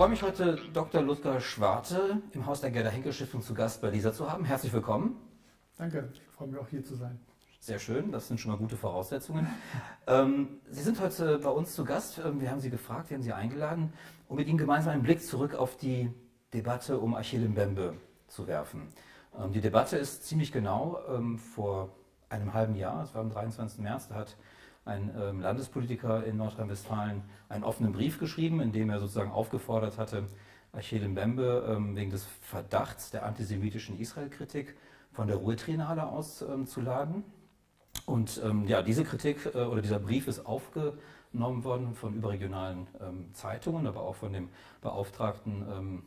freue mich heute, Dr. Ludger Schwarte im Haus der Gerda Henkel Stiftung zu Gast bei Lisa zu haben. Herzlich willkommen. Danke, ich freue mich auch hier zu sein. Sehr schön, das sind schon mal gute Voraussetzungen. Ähm, Sie sind heute bei uns zu Gast. Ähm, wir haben Sie gefragt, wir haben Sie eingeladen, um mit Ihnen gemeinsam einen Blick zurück auf die Debatte um Achille Mbembe zu werfen. Ähm, die Debatte ist ziemlich genau ähm, vor einem halben Jahr, es war am 23. März, da hat ein ähm, Landespolitiker in Nordrhein-Westfalen einen offenen Brief geschrieben, in dem er sozusagen aufgefordert hatte, Achille Mbembe ähm, wegen des Verdachts der antisemitischen Israel-Kritik von der Ruhe-Triennale auszuladen. Ähm, und ähm, ja, diese Kritik äh, oder dieser Brief ist aufgenommen worden von überregionalen ähm, Zeitungen, aber auch von dem Beauftragten ähm,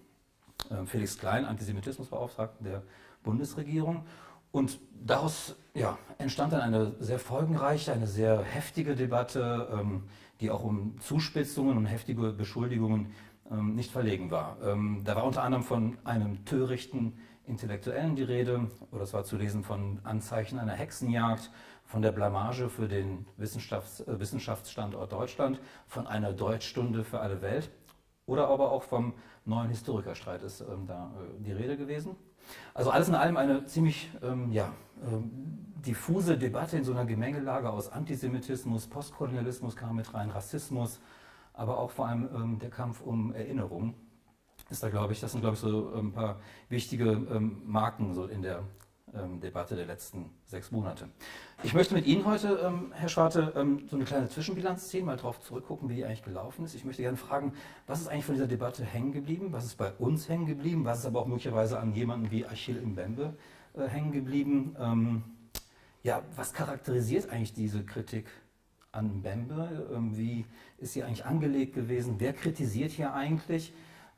äh, Felix Klein, Antisemitismusbeauftragten der Bundesregierung. Und daraus ja, entstand dann eine sehr folgenreiche, eine sehr heftige Debatte, ähm, die auch um Zuspitzungen und heftige Beschuldigungen ähm, nicht verlegen war. Ähm, da war unter anderem von einem törichten Intellektuellen die Rede, oder es war zu lesen von Anzeichen einer Hexenjagd, von der Blamage für den Wissenschafts äh, Wissenschaftsstandort Deutschland, von einer Deutschstunde für alle Welt oder aber auch vom neuen Historikerstreit ist ähm, da äh, die Rede gewesen. Also alles in allem eine ziemlich ähm, ja, ähm, diffuse Debatte in so einer Gemengelage aus Antisemitismus, Postkolonialismus kam mit rein, Rassismus, aber auch vor allem ähm, der Kampf um Erinnerung. Ist da, glaube ich, das sind, glaube ich, so ein paar wichtige ähm, Marken so in der ähm, Debatte der letzten sechs Monate. Ich möchte mit Ihnen heute, ähm, Herr Schwarte, ähm, so eine kleine Zwischenbilanz ziehen, mal darauf zurückgucken, wie die eigentlich gelaufen ist. Ich möchte gerne fragen, was ist eigentlich von dieser Debatte hängen geblieben? Was ist bei uns hängen geblieben? Was ist aber auch möglicherweise an jemanden wie Achille Mbembe äh, hängen geblieben? Ähm, ja, was charakterisiert eigentlich diese Kritik an Mbembe? Ähm, wie ist sie eigentlich angelegt gewesen? Wer kritisiert hier eigentlich?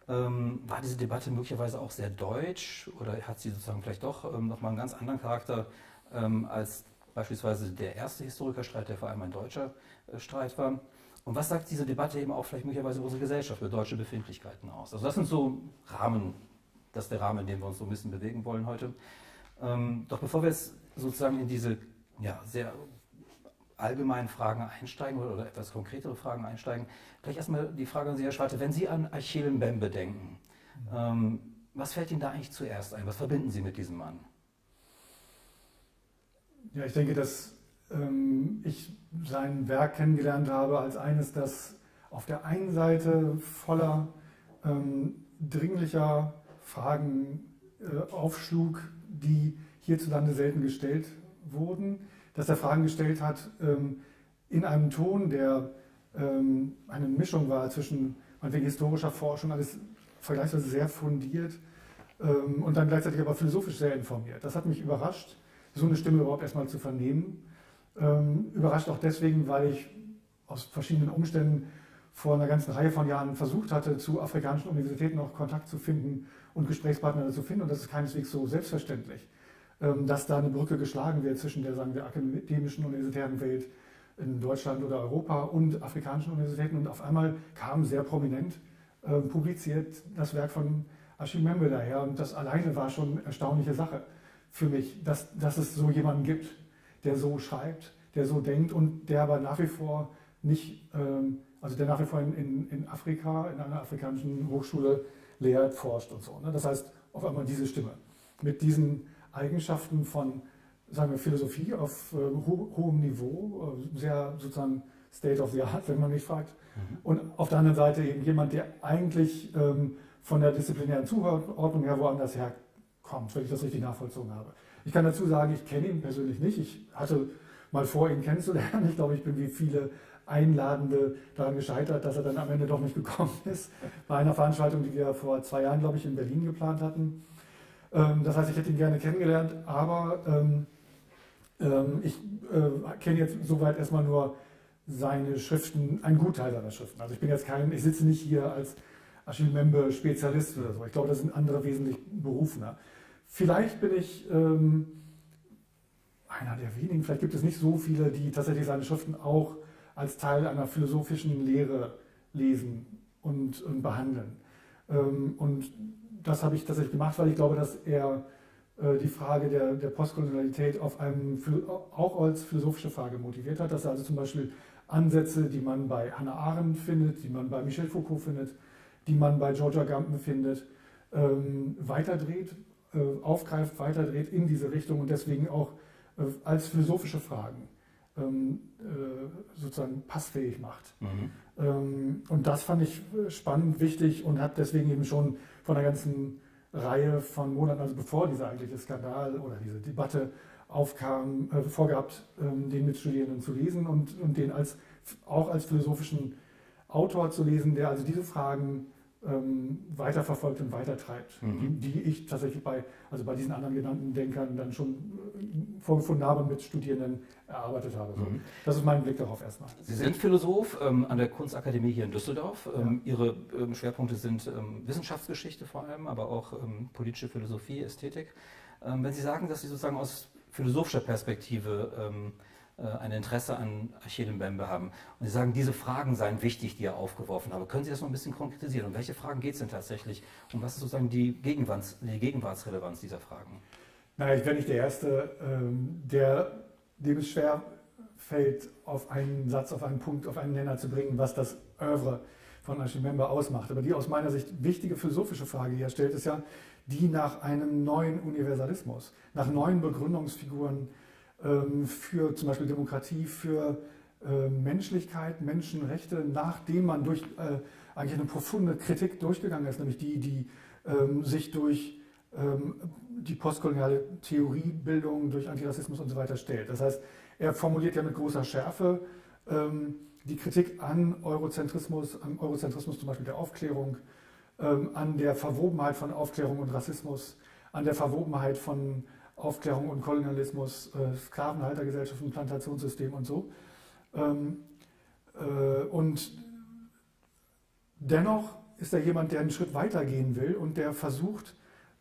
Ähm, war diese Debatte möglicherweise auch sehr deutsch oder hat sie sozusagen vielleicht doch ähm, nochmal einen ganz anderen Charakter ähm, als beispielsweise der erste Historikerstreit, der vor allem ein deutscher äh, Streit war? Und was sagt diese Debatte eben auch vielleicht möglicherweise über unsere Gesellschaft, über deutsche Befindlichkeiten aus? Also das sind so Rahmen, das ist der Rahmen, in dem wir uns so ein bisschen bewegen wollen heute. Ähm, doch bevor wir jetzt sozusagen in diese ja, sehr allgemeinen Fragen einsteigen oder, oder, etwas konkretere Fragen einsteigen, vielleicht erstmal die Frage an Sie, Herr Schwarte, wenn Sie an Achille Mbembe denken, ähm, was fällt Ihnen da eigentlich zuerst ein? Was verbinden Sie mit diesem Mann? Ja, ich denke, dass ähm, ich sein Werk kennengelernt habe als eines, das auf der einen Seite voller ähm, dringlicher Fragen äh, aufschlug, die hierzulande selten gestellt wurden dass er Fragen gestellt hat ähm, in einem Ton, der ähm, eine Mischung war zwischen meinetwegen historischer Forschung, alles vergleichsweise sehr fundiert ähm, und dann gleichzeitig aber philosophisch sehr informiert. Das hat mich überrascht, so eine Stimme überhaupt erstmal zu vernehmen. Ähm, überrascht auch deswegen, weil ich aus verschiedenen Umständen vor einer ganzen Reihe von Jahren versucht hatte, zu afrikanischen Universitäten auch Kontakt zu finden und Gesprächspartner zu finden. Und das ist keineswegs so selbstverständlich. Ähm, dass da eine Brücke geschlagen wird zwischen der, sagen wir, akademischen universitären Welt in Deutschland oder Europa und afrikanischen Universitäten. Und auf einmal kam sehr prominent äh, publiziert das Werk von Achille Membe daher. Und das alleine war schon eine erstaunliche Sache für mich, dass, dass es so jemanden gibt, der so schreibt, der so denkt und der aber nach wie vor nicht, ähm, also der nach wie vor in, in, in Afrika, in einer afrikanischen Hochschule lehrt, forscht und so. Ne? Das heißt, auf einmal diese Stimme mit diesen Eigenschaften von, sagen wir, Philosophie auf äh, ho hohem Niveau, äh, sehr sozusagen State of the Art, wenn man mich fragt. Mhm. Und auf der anderen Seite eben jemand, der eigentlich ähm, von der disziplinären Zuordnung her woanders herkommt, wenn ich das richtig nachvollzogen habe. Ich kann dazu sagen, ich kenne ihn persönlich nicht. Ich hatte mal vor, ihn kennenzulernen. Ich glaube, ich bin wie viele Einladende daran gescheitert, dass er dann am Ende doch nicht gekommen ist. Bei einer Veranstaltung, die wir vor zwei Jahren, glaube ich, in Berlin geplant hatten. Ähm, das heißt, ich hätte ihn gerne kennengelernt, aber ähm, ähm, ich äh, kenne jetzt soweit erstmal nur seine Schriften, einen Gutteil seiner Schriften. Also ich bin jetzt kein, ich sitze nicht hier als Achille Membe Spezialist oder so. Ich glaube, das sind andere wesentlich berufener. Vielleicht bin ich ähm, einer der wenigen, vielleicht gibt es nicht so viele, die tatsächlich seine Schriften auch als Teil einer philosophischen Lehre lesen und, und behandeln. Ähm, und das habe ich tatsächlich gemacht, weil ich glaube, dass er äh, die Frage der, der Postkolonialität auf einem, auch als philosophische Frage motiviert hat, dass er also zum Beispiel Ansätze, die man bei Hannah Arendt findet, die man bei Michel Foucault findet, die man bei Georgia Gampen findet, ähm, weiterdreht, äh, aufgreift, weiterdreht in diese Richtung und deswegen auch äh, als philosophische Fragen ähm, sozusagen passfähig macht. Mhm. Ähm, und das fand ich spannend, wichtig und habe deswegen eben schon von der ganzen Reihe von Monaten, also bevor dieser eigentliche Skandal oder diese Debatte aufkam, äh, vorgehabt, ähm, den Mitstudierenden zu lesen und, und den als, auch als philosophischen Autor zu lesen, der also diese Fragen ähm, weiterverfolgt und weitertreibt, mhm. die, die, ich tatsächlich bei, also bei diesen anderen genannten Denkern dann schon äh, vorgefunden habe und mit Studierenden erarbeitet habe. Mhm. Das ist mein Blick darauf erstmal. Sie sind Philosoph ähm, an der Kunstakademie hier in Düsseldorf. Ähm, ja. Ihre ähm, Schwerpunkte sind ähm, Wissenschaftsgeschichte vor allem, aber auch ähm, politische Philosophie, Ästhetik. wenn Sie sagen, dass Sie sozusagen aus philosophischer Perspektive ein Interesse an Achille Mbembe haben. Und Sie sagen, diese Fragen seien wichtig, die er aufgeworfen habe. Können Sie das noch ein bisschen konkretisieren? Um welche Fragen geht es denn tatsächlich? Und was ist sozusagen die, Gegenwarts, die Gegenwartsrelevanz dieser Fragen? Na, ich bin nicht der Erste, ähm, der dem es schwer fällt, auf einen Satz, auf einen Punkt, auf einen Nenner zu bringen, was das Oeuvre von Achille Mbembe ausmacht. Aber die aus meiner Sicht wichtige philosophische Frage, die er stellt, ist ja die nach einem neuen Universalismus, nach neuen Begründungsfiguren für zum Beispiel Demokratie, für äh, Menschlichkeit, Menschenrechte, nachdem man durch äh, eigentlich eine profunde Kritik durchgegangen ist, nämlich die, die ähm, sich durch ähm, die postkoloniale Theoriebildung, durch Antirassismus und so weiter stellt. Das heißt, er formuliert ja mit großer Schärfe die Kritik an Eurozentrismus, am Eurozentrismus zum Beispiel der Aufklärung, an der Verwobenheit von Aufklärung und Rassismus, an der Verwobenheit von Aufklärung und Kolonialismus, äh, Sklavenhaltergesellschaften, Plantationssystem und so. Ähm, äh, und dennoch ist er jemand, der einen Schritt weiter gehen will und der versucht,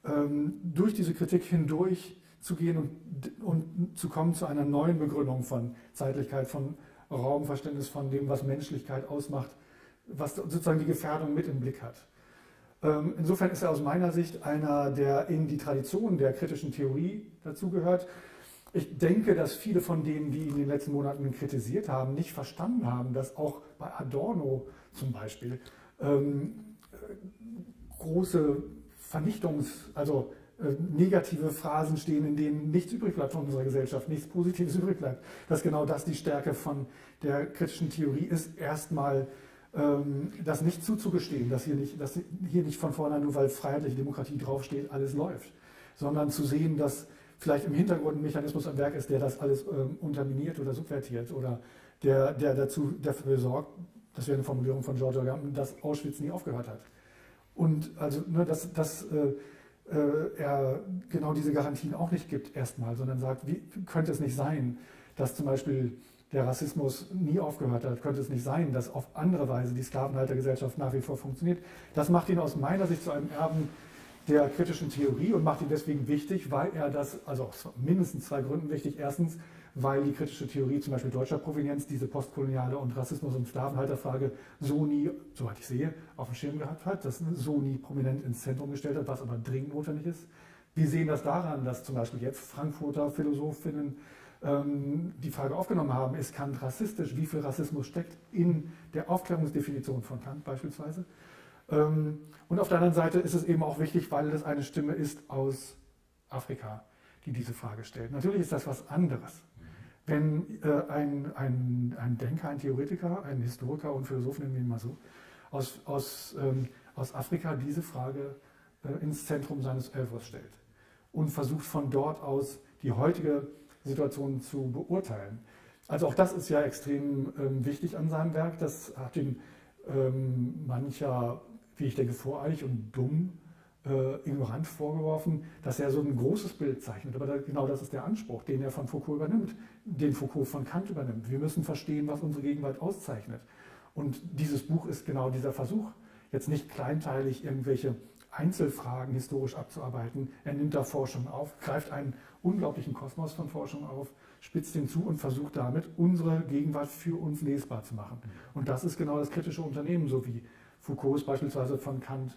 ähm, durch diese Kritik hindurch zu gehen und, und zu kommen zu einer neuen Begründung von Zeitlichkeit, von Raumverständnis, von dem, was Menschlichkeit ausmacht, was sozusagen die Gefährdung mit im Blick hat. Ähm, insofern ist er aus meiner Sicht einer, der in die Tradition der kritischen Theorie dazugehört. Ich denke, dass viele von denen, die ihn in den letzten Monaten kritisiert haben, nicht verstanden haben, dass auch bei Adorno zum Beispiel ähm, große Vernichtungs-, also äh, negative Phrasen stehen, in denen nichts übrig bleibt von unserer Gesellschaft, nichts Positives übrig bleibt. Dass genau das die Stärke von der kritischen Theorie ist, erstmal das nicht zuzugestehen, dass hier nicht, dass hier nicht von vornherein, nur weil freiheitliche Demokratie draufsteht, alles läuft, sondern zu sehen, dass vielleicht im Hintergrund ein Mechanismus am Werk ist, der das alles ähm, unterminiert oder subvertiert oder der, der dazu, dafür sorgt, das wäre eine Formulierung von George Orwell, dass Auschwitz nie aufgehört hat. Und also, ne, dass, dass äh, äh, er genau diese Garantien auch nicht gibt erstmal, sondern sagt, wie könnte es nicht sein, dass zum Beispiel der Rassismus nie aufgehört hat, könnte es nicht sein, dass auf andere Weise die Sklavenhaltergesellschaft nach wie vor funktioniert. Das macht ihn aus meiner Sicht zu einem Erben der kritischen Theorie und macht ihn deswegen wichtig, weil er das, also aus mindestens zwei Gründen wichtig. Erstens, weil die kritische Theorie zum Beispiel deutscher Provenienz diese postkoloniale und Rassismus- und Sklavenhalterfrage so nie, soweit ich sehe, auf dem Schirm gehabt hat, das so nie prominent ins Zentrum gestellt hat, was aber dringend notwendig ist. Wir sehen das daran, dass zum Beispiel jetzt Frankfurter Philosophinnen ähm, die Frage aufgenommen haben, ist Kant rassistisch? Wie viel Rassismus steckt in der Aufklärungsdefinition von Kant beispielsweise? Ähm, und auf der anderen Seite ist es eben auch wichtig, weil es eine Stimme ist aus Afrika, die diese Frage stellt. Natürlich ist das was anderes. Wenn äh, ein, ein, ein Denker, ein Theoretiker, ein Historiker und Philosoph, nennen wir ihn mal so, aus, aus, ähm, aus Afrika diese Frage äh, ins Zentrum seines Oeuvres stellt und versucht von dort aus die heutige Situation zu beurteilen. Also auch das ist ja extrem ähm, wichtig an seinem Werk. Das hat ihm ähm, mancher, wie ich denke, voreilig und dumm, äh, ignorant vorgeworfen, dass er so ein großes Bild zeichnet. Aber da, genau das ist der Anspruch, den er von Foucault übernimmt, den Foucault von Kant übernimmt. Wir müssen verstehen, was unsere Gegenwart auszeichnet. Und dieses Buch ist genau dieser Versuch, jetzt nicht kleinteilig irgendwelche Einzelfragen historisch abzuarbeiten. Er nimmt da Forschung auf, greift einen unglaublichen Kosmos von Forschung auf, spitzt den zu und versucht damit, unsere Gegenwart für uns lesbar zu machen. Und das ist genau das kritische Unternehmen, so wie Foucault es beispielsweise von Kant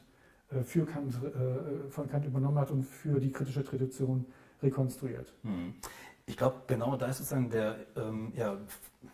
äh, für Kant, äh, von Kant übernommen hat und für die kritische Tradition rekonstruiert. Ich glaube, genau da ist sozusagen der, ähm, ja,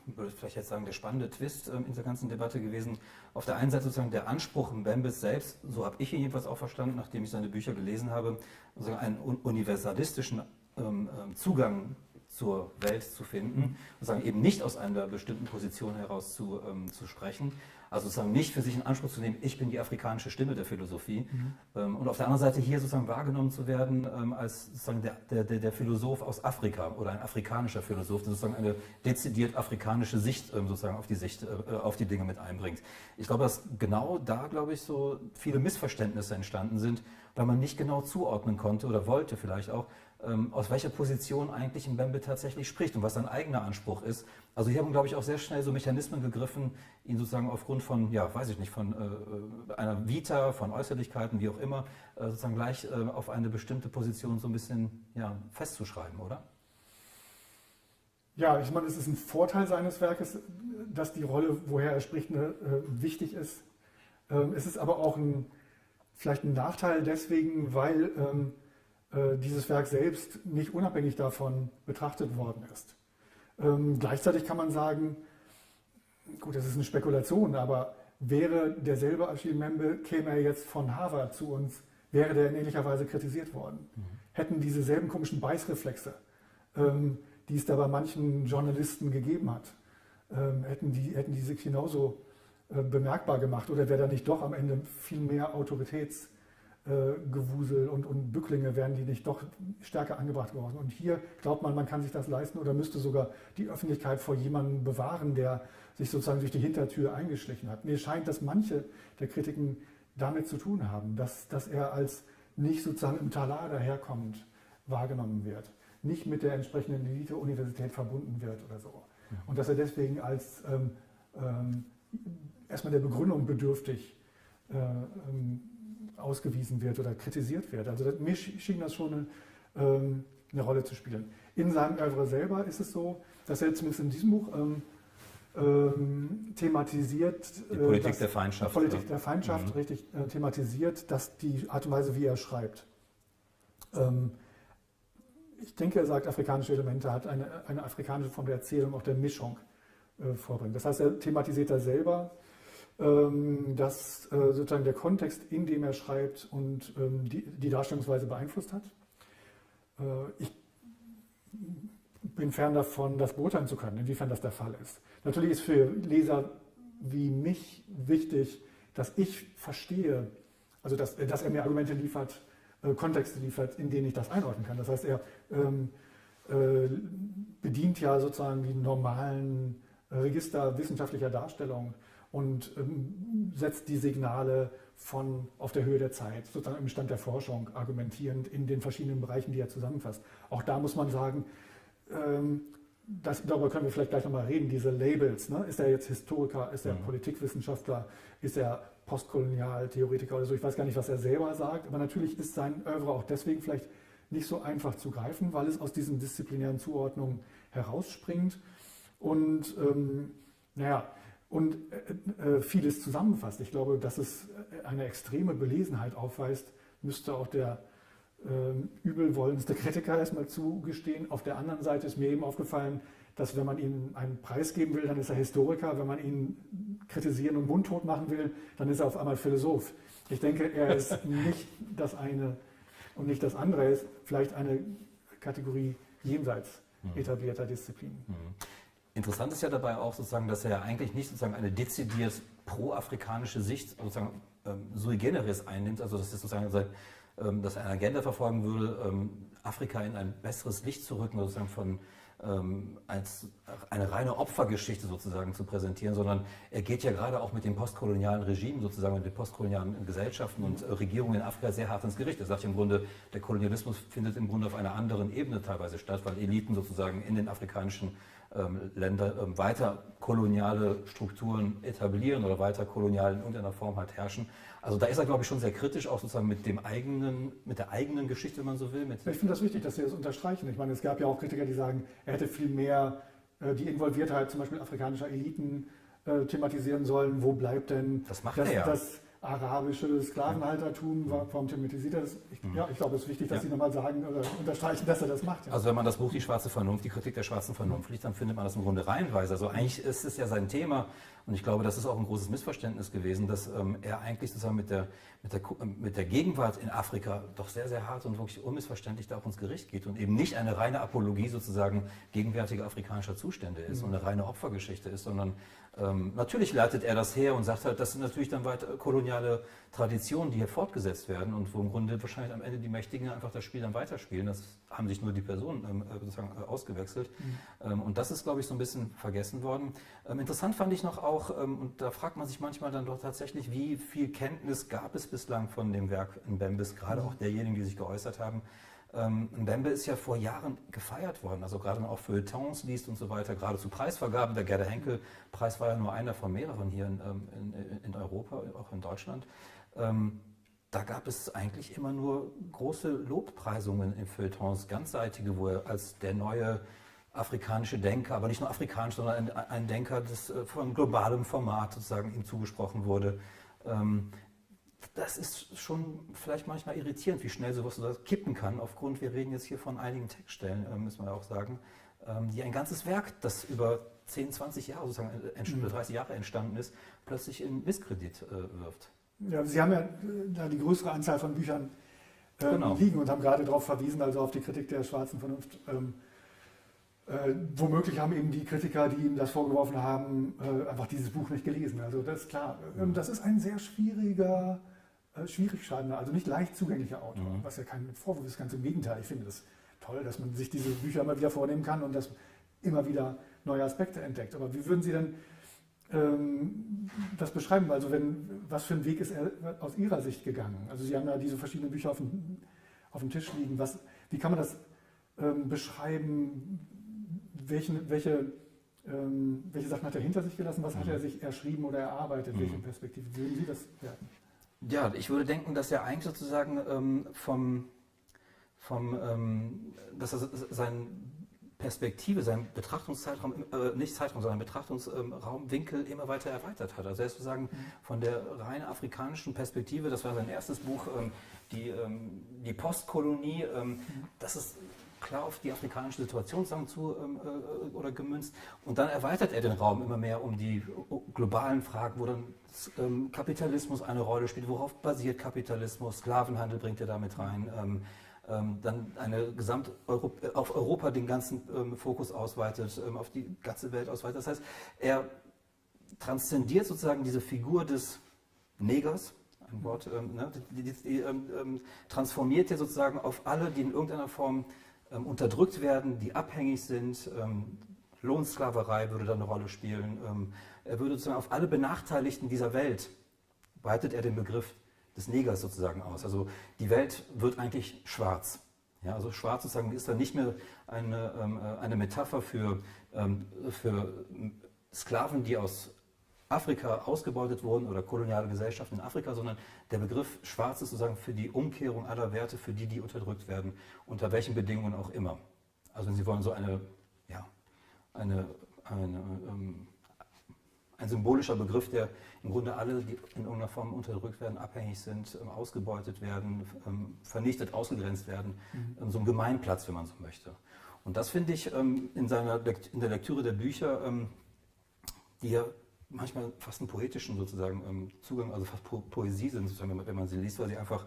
würde vielleicht jetzt sagen, der spannende Twist ähm, in dieser ganzen Debatte gewesen. Auf der einen Seite sozusagen der Anspruch Mbembes selbst, so habe ich ihn jedenfalls auch verstanden, nachdem ich seine Bücher gelesen habe, sozusagen einen universalistischen ähm, ähm, Zugang zur Welt zu finden, sozusagen eben nicht aus einer bestimmten Position heraus zu, ähm, zu sprechen, also sozusagen nicht für sich in Anspruch zu nehmen, ich bin die afrikanische Stimme der Philosophie. Mhm. Ähm, und auf der anderen Seite hier sozusagen wahrgenommen zu werden ähm, als sozusagen der, der, der, Philosoph aus Afrika oder ein afrikanischer Philosoph, der sozusagen eine dezidiert afrikanische Sicht ähm, sozusagen auf die Sicht, äh, auf die Dinge mit einbringt. Ich glaube, dass genau da, glaube ich, so viele Missverständnisse entstanden sind, weil man nicht genau zuordnen konnte oder wollte vielleicht auch, aus welcher Position eigentlich Mbembe tatsächlich spricht und was sein eigener Anspruch ist. Also hier haben, glaube ich, auch sehr schnell so Mechanismen gegriffen, ihn sozusagen aufgrund von, ja, weiß ich nicht, von äh, einer Vita, von Äußerlichkeiten, wie auch immer, äh, sozusagen gleich äh, auf eine bestimmte Position so ein bisschen ja, festzuschreiben, oder? Ja, ich meine, es ist ein Vorteil seines Werkes, dass die Rolle, woher er spricht, eine, äh, wichtig ist. Ähm, es ist aber auch ein, vielleicht ein Nachteil deswegen, weil ähm, äh, dieses Werk selbst nicht unabhängig davon betrachtet worden ist. Ähm, gleichzeitig kann man sagen, gut, das ist eine Spekulation, aber wäre derselbe Achille Membe, käme er jetzt von Harvard zu uns, wäre der in ähnlicher Weise kritisiert worden. Mhm. Hätten dieselben komischen Beißreflexe, ähm, die es da bei manchen Journalisten gegeben hat, ähm, hätten, die, hätten die sich genauso äh, bemerkbar gemacht oder wäre da nicht doch am Ende viel mehr Autoritäts- äh, Gewusel und, und Bücklinge werden die nicht doch stärker angebracht worden. Und hier glaubt man, man kann sich das leisten oder müsste sogar die Öffentlichkeit vor jemandem bewahren, der sich sozusagen durch die Hintertür eingeschlichen hat. Mir scheint, dass manche der Kritiken damit zu tun haben, dass, dass er als nicht sozusagen im Talar daherkommend wahrgenommen wird, nicht mit der entsprechenden Elite-Universität verbunden wird oder so. Und dass er deswegen als ähm, ähm, erstmal der Begründung bedürftig äh, ähm, ausgewiesen wird oder kritisiert wird. Also das, mir schien das schon eine, ähm, eine, Rolle zu spielen. In seinem Oeuvre selber ist es so, dass er zumindest in diesem Buch ähm, ähm, thematisiert. Die Politik dass, der Feindschaft. Politik der Feindschaft, mhm. richtig äh, thematisiert, dass die Art und Weise, wie er schreibt. Ähm, ich denke, er sagt, afrikanische Elemente hat eine, eine afrikanische Form der Erzählung, auch der Mischung äh, vorbringt. Das heißt, er thematisiert da selber dass äh, sozusagen der Kontext, in dem er schreibt und ähm, die, die Darstellungsweise beeinflusst hat. Äh, ich bin fern davon, das beurteilen zu können, inwiefern das der Fall ist. Natürlich ist für Leser wie mich wichtig, dass ich verstehe, also dass, dass er mir Argumente liefert, äh, Kontexte liefert, in denen ich das einordnen kann. Das heißt, er ähm, äh, bedient ja sozusagen die normalen Register wissenschaftlicher Darstellung und ähm, setzt die Signale von auf der Höhe der Zeit, sozusagen im Stand der Forschung, argumentierend in den verschiedenen Bereichen, die er zusammenfasst. Auch da muss man sagen, ähm, das, darüber können wir vielleicht gleich nochmal reden, diese Labels. Ne? Ist er jetzt Historiker, ist er mhm. Politikwissenschaftler, ist er Postkolonialtheoretiker oder so? Ich weiß gar nicht, was er selber sagt, aber natürlich ist sein Oeuvre auch deswegen vielleicht nicht so einfach zu greifen, weil es aus diesen disziplinären Zuordnungen herausspringt. Und ähm, naja, und äh, äh, vieles zusammenfasst. Ich glaube, dass es eine extreme Belesenheit aufweist, müsste auch der äh, übelwollendste Kritiker erstmal zugestehen. Auf der anderen Seite ist mir eben aufgefallen, dass wenn man ihm einen Preis geben will, dann ist er Historiker. Wenn man ihn kritisieren und mundtot machen will, dann ist er auf einmal Philosoph. Ich denke, er ist nicht das eine und nicht das andere. Er ist vielleicht eine Kategorie jenseits mhm. etablierter Disziplinen. Mhm. Interessant ist ja dabei auch sozusagen, dass er ja eigentlich nicht sozusagen eine dezidiert pro-afrikanische Sicht sozusagen ähm, sui generis einnimmt, also dass, sozusagen, ähm, dass er eine Agenda verfolgen würde, ähm, Afrika in ein besseres Licht zu rücken, sozusagen von ähm, als eine reine Opfergeschichte sozusagen zu präsentieren, sondern er geht ja gerade auch mit dem postkolonialen Regime sozusagen, mit den postkolonialen Gesellschaften und äh, Regierungen in Afrika sehr hart ins Gericht. Er sagt im Grunde, der Kolonialismus findet im Grunde auf einer anderen Ebene teilweise statt, weil Eliten sozusagen in den afrikanischen ähm, Länder ähm, weiter koloniale Strukturen etablieren oder weiter kolonial in irgendeiner Form halt herrschen. Also da ist er, glaube ich, schon sehr kritisch, auch sozusagen mit dem eigenen, mit der eigenen Geschichte, wenn man so will. ich finde das wichtig, dass Sie das unterstreichen. Ich meine, es gab ja auch Kritiker, die sagen, er hätte viel mehr äh, die Involviertheit zum Beispiel afrikanischer Eliten äh, thematisieren sollen. Wo bleibt denn das, macht das, er ja. das arabische Sklavenhaltertum, warum thematisiert er das? Ich, Mhm. Ja, ich glaube, es ist wichtig, dass Ja. Sie nochmal sagen oder unterstreichen, dass er das macht. Ja. Also wenn man das Buch Die schwarze Vernunft, die Kritik der schwarzen Vernunft liest, dann findet man das im Grunde reihenweise. Also eigentlich ist es ja sein Thema und ich glaube, das ist auch ein großes Missverständnis gewesen, dass ähm, er eigentlich sozusagen mit der, mit, der, mit der Gegenwart in Afrika doch sehr, sehr hart und wirklich unmissverständlich da auch ins Gericht geht und eben nicht eine reine Apologie sozusagen gegenwärtiger afrikanischer Zustände ist und eine reine Opfergeschichte ist, sondern ähm, natürlich leitet er das her und sagt halt, das sind natürlich dann weiter koloniale Traditionen, die hier fortgesetzt werden und wo im Grunde wahrscheinlich am Ende die Mächtigen einfach das Spiel dann weiterspielen. Das haben sich nur die Personen ähm, äh, sozusagen äh, ausgewechselt. Ähm, und das ist, glaube ich, so ein bisschen vergessen worden. Ähm, interessant fand ich noch auch, ähm, und da fragt man sich manchmal dann doch tatsächlich, wie viel Kenntnis gab es bislang von dem Werk Mbembes, gerade auch derjenigen, die sich geäußert haben. Ähm, Mbembe ist ja vor Jahren gefeiert worden, also gerade wenn man auch Feuilletons liest und so weiter, gerade zu Preisvergaben. Der Gerda Henkel-Preis war ja nur einer von mehreren hier in, ähm, in, in Europa, auch in Deutschland. Ähm, da gab es eigentlich immer nur große Lobpreisungen in Feuilletons, ganzseitige, wo er als der neue afrikanische Denker, aber nicht nur afrikanisch, sondern ein, ein Denker des, äh, von globalem Format sozusagen ihm zugesprochen wurde. Ähm, das ist schon vielleicht manchmal irritierend, wie schnell sowas so kippen kann, aufgrund, wir reden jetzt hier von einigen Textstellen, äh, müssen wir auch sagen, ähm, die ein ganzes Werk, das über 10, 20 Jahre, sozusagen äh, Mhm. 30 Jahre entstanden ist, plötzlich in Misskredit äh, wirft. Ja, Sie haben ja äh, da die größere Anzahl von Büchern ähm, Genau. liegen und haben gerade darauf verwiesen, also auf die Kritik der schwarzen Vernunft. Ähm, äh, womöglich haben eben die Kritiker, die ihm das vorgeworfen haben, äh, einfach dieses Buch nicht gelesen. Also das ist klar. Ähm, das ist ein sehr schwieriger, äh, schwierig schreibender, also nicht leicht zugänglicher Autor, Mhm. was ja kein Vorwurf ist, ganz im Gegenteil. Ich finde das toll, dass man sich diese Bücher immer wieder vornehmen kann und dass immer wieder neue Aspekte entdeckt. Aber wie würden Sie denn ähm, das beschreiben? Also wenn, was für ein Weg ist er aus Ihrer Sicht gegangen? Also Sie haben ja diese verschiedenen Bücher auf dem, auf dem Tisch liegen. Was, wie kann man das ähm, beschreiben? Welchen, welche, ähm, welche Sachen hat er hinter sich gelassen? Was hat er sich erschrieben oder erarbeitet? Welche Mhm. Perspektive würden Sie das werten? Ja, ich würde denken, dass er eigentlich sozusagen ähm, vom, vom ähm, dass er seine Perspektive, seinen Betrachtungszeitraum, äh, nicht Zeitraum, sondern Betrachtungsraumwinkel immer weiter erweitert hat. Also er ist sozusagen von der rein afrikanischen Perspektive, das war sein erstes Buch, ähm, die, ähm, die Postkolonie, ähm, das ist klar auf die afrikanische Situation sagen, zu ähm, äh, oder gemünzt. Und dann erweitert er den Raum immer mehr um die äh, globalen Fragen, wo dann ähm, Kapitalismus eine Rolle spielt. Worauf basiert Kapitalismus? Sklavenhandel bringt er damit rein. Ähm, ähm, dann eine Gesamt Europ- äh, auf Europa den ganzen ähm, Fokus ausweitet, ähm, auf die ganze Welt ausweitet. Das heißt, er transzendiert sozusagen diese Figur des Negers, ein Wort, ähm, ne, die, die, die ähm, transformiert er sozusagen auf alle, die in irgendeiner Form ähm, unterdrückt werden, die abhängig sind. Ähm, Lohnsklaverei würde da eine Rolle spielen. Ähm, er würde sozusagen auf alle Benachteiligten dieser Welt weitet er den Begriff des Negers sozusagen aus. Also die Welt wird eigentlich schwarz. Ja, also schwarz sozusagen ist dann nicht mehr eine, ähm, äh, eine Metapher für, ähm, für Sklaven, die aus Afrika ausgebeutet wurden oder koloniale Gesellschaften in Afrika, sondern der Begriff schwarz ist sozusagen für die Umkehrung aller Werte, für die, die unterdrückt werden, unter welchen Bedingungen auch immer. Also wenn Sie wollen, so eine, ja, eine, eine ähm, ein symbolischer Begriff, der im Grunde alle, die in irgendeiner Form unterdrückt werden, abhängig sind, ähm, ausgebeutet werden, ähm, vernichtet, ausgegrenzt werden. Ähm, so ein Gemeinplatz, wenn man so möchte. Und das finde ich in, seiner in der Lektüre der Bücher, die ja manchmal fast einen poetischen sozusagen ähm, Zugang, also fast po Poesie sind, sozusagen, wenn man, wenn man sie liest, weil sie einfach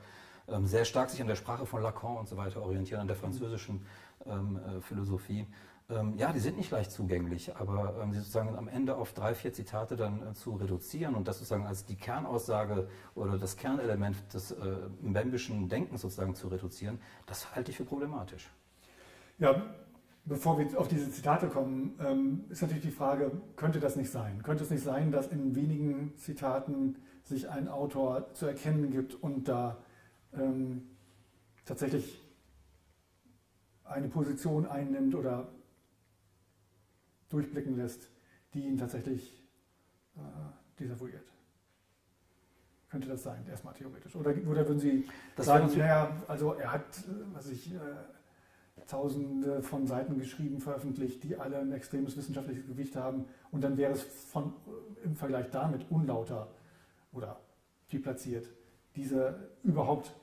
ähm, sehr stark sich an der Sprache von Lacan und so weiter orientieren, an der französischen ähm, äh, Philosophie. Ähm, ja, die sind nicht leicht zugänglich, aber ähm, sie sozusagen am Ende auf drei, vier Zitate dann äh, zu reduzieren und das sozusagen als die Kernaussage oder das Kernelement des äh, mbembischen Denkens sozusagen zu reduzieren, das halte ich für problematisch. Ja, bevor wir auf diese Zitate kommen, ähm, ist natürlich die Frage, könnte das nicht sein? Könnte es nicht sein, dass in wenigen Zitaten sich ein Autor zu erkennen gibt und da ähm, tatsächlich eine Position einnimmt oder durchblicken lässt, die ihn tatsächlich äh, desavouiert? Könnte das sein, erstmal theoretisch? Oder, oder würden Sie Das sagen, naja, also er hat, äh, was ich, äh, tausende von Seiten geschrieben, veröffentlicht, die alle ein extremes wissenschaftliches Gewicht haben und dann wäre es von, im Vergleich damit unlauter oder die platziert, diese überhaupt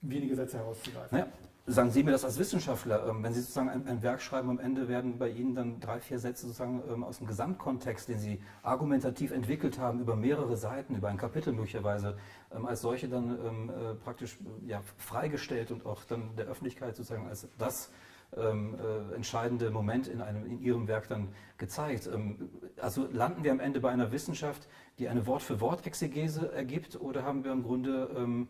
wenige Sätze herauszugreifen. Naja, sagen Sie mir das als Wissenschaftler, ähm, wenn Sie sozusagen ein, ein, Werk schreiben, am Ende werden bei Ihnen dann drei, vier Sätze sozusagen ähm, aus dem Gesamtkontext, den Sie argumentativ entwickelt haben, über mehrere Seiten, über ein Kapitel möglicherweise, ähm, als solche dann äh, praktisch ja, freigestellt und auch dann der Öffentlichkeit sozusagen als das ähm, äh, entscheidende Moment in, einem, in Ihrem Werk dann gezeigt. Ähm, also landen wir am Ende bei einer Wissenschaft, die eine Wort-für-Wort-Exegese ergibt oder haben wir im Grunde, ähm,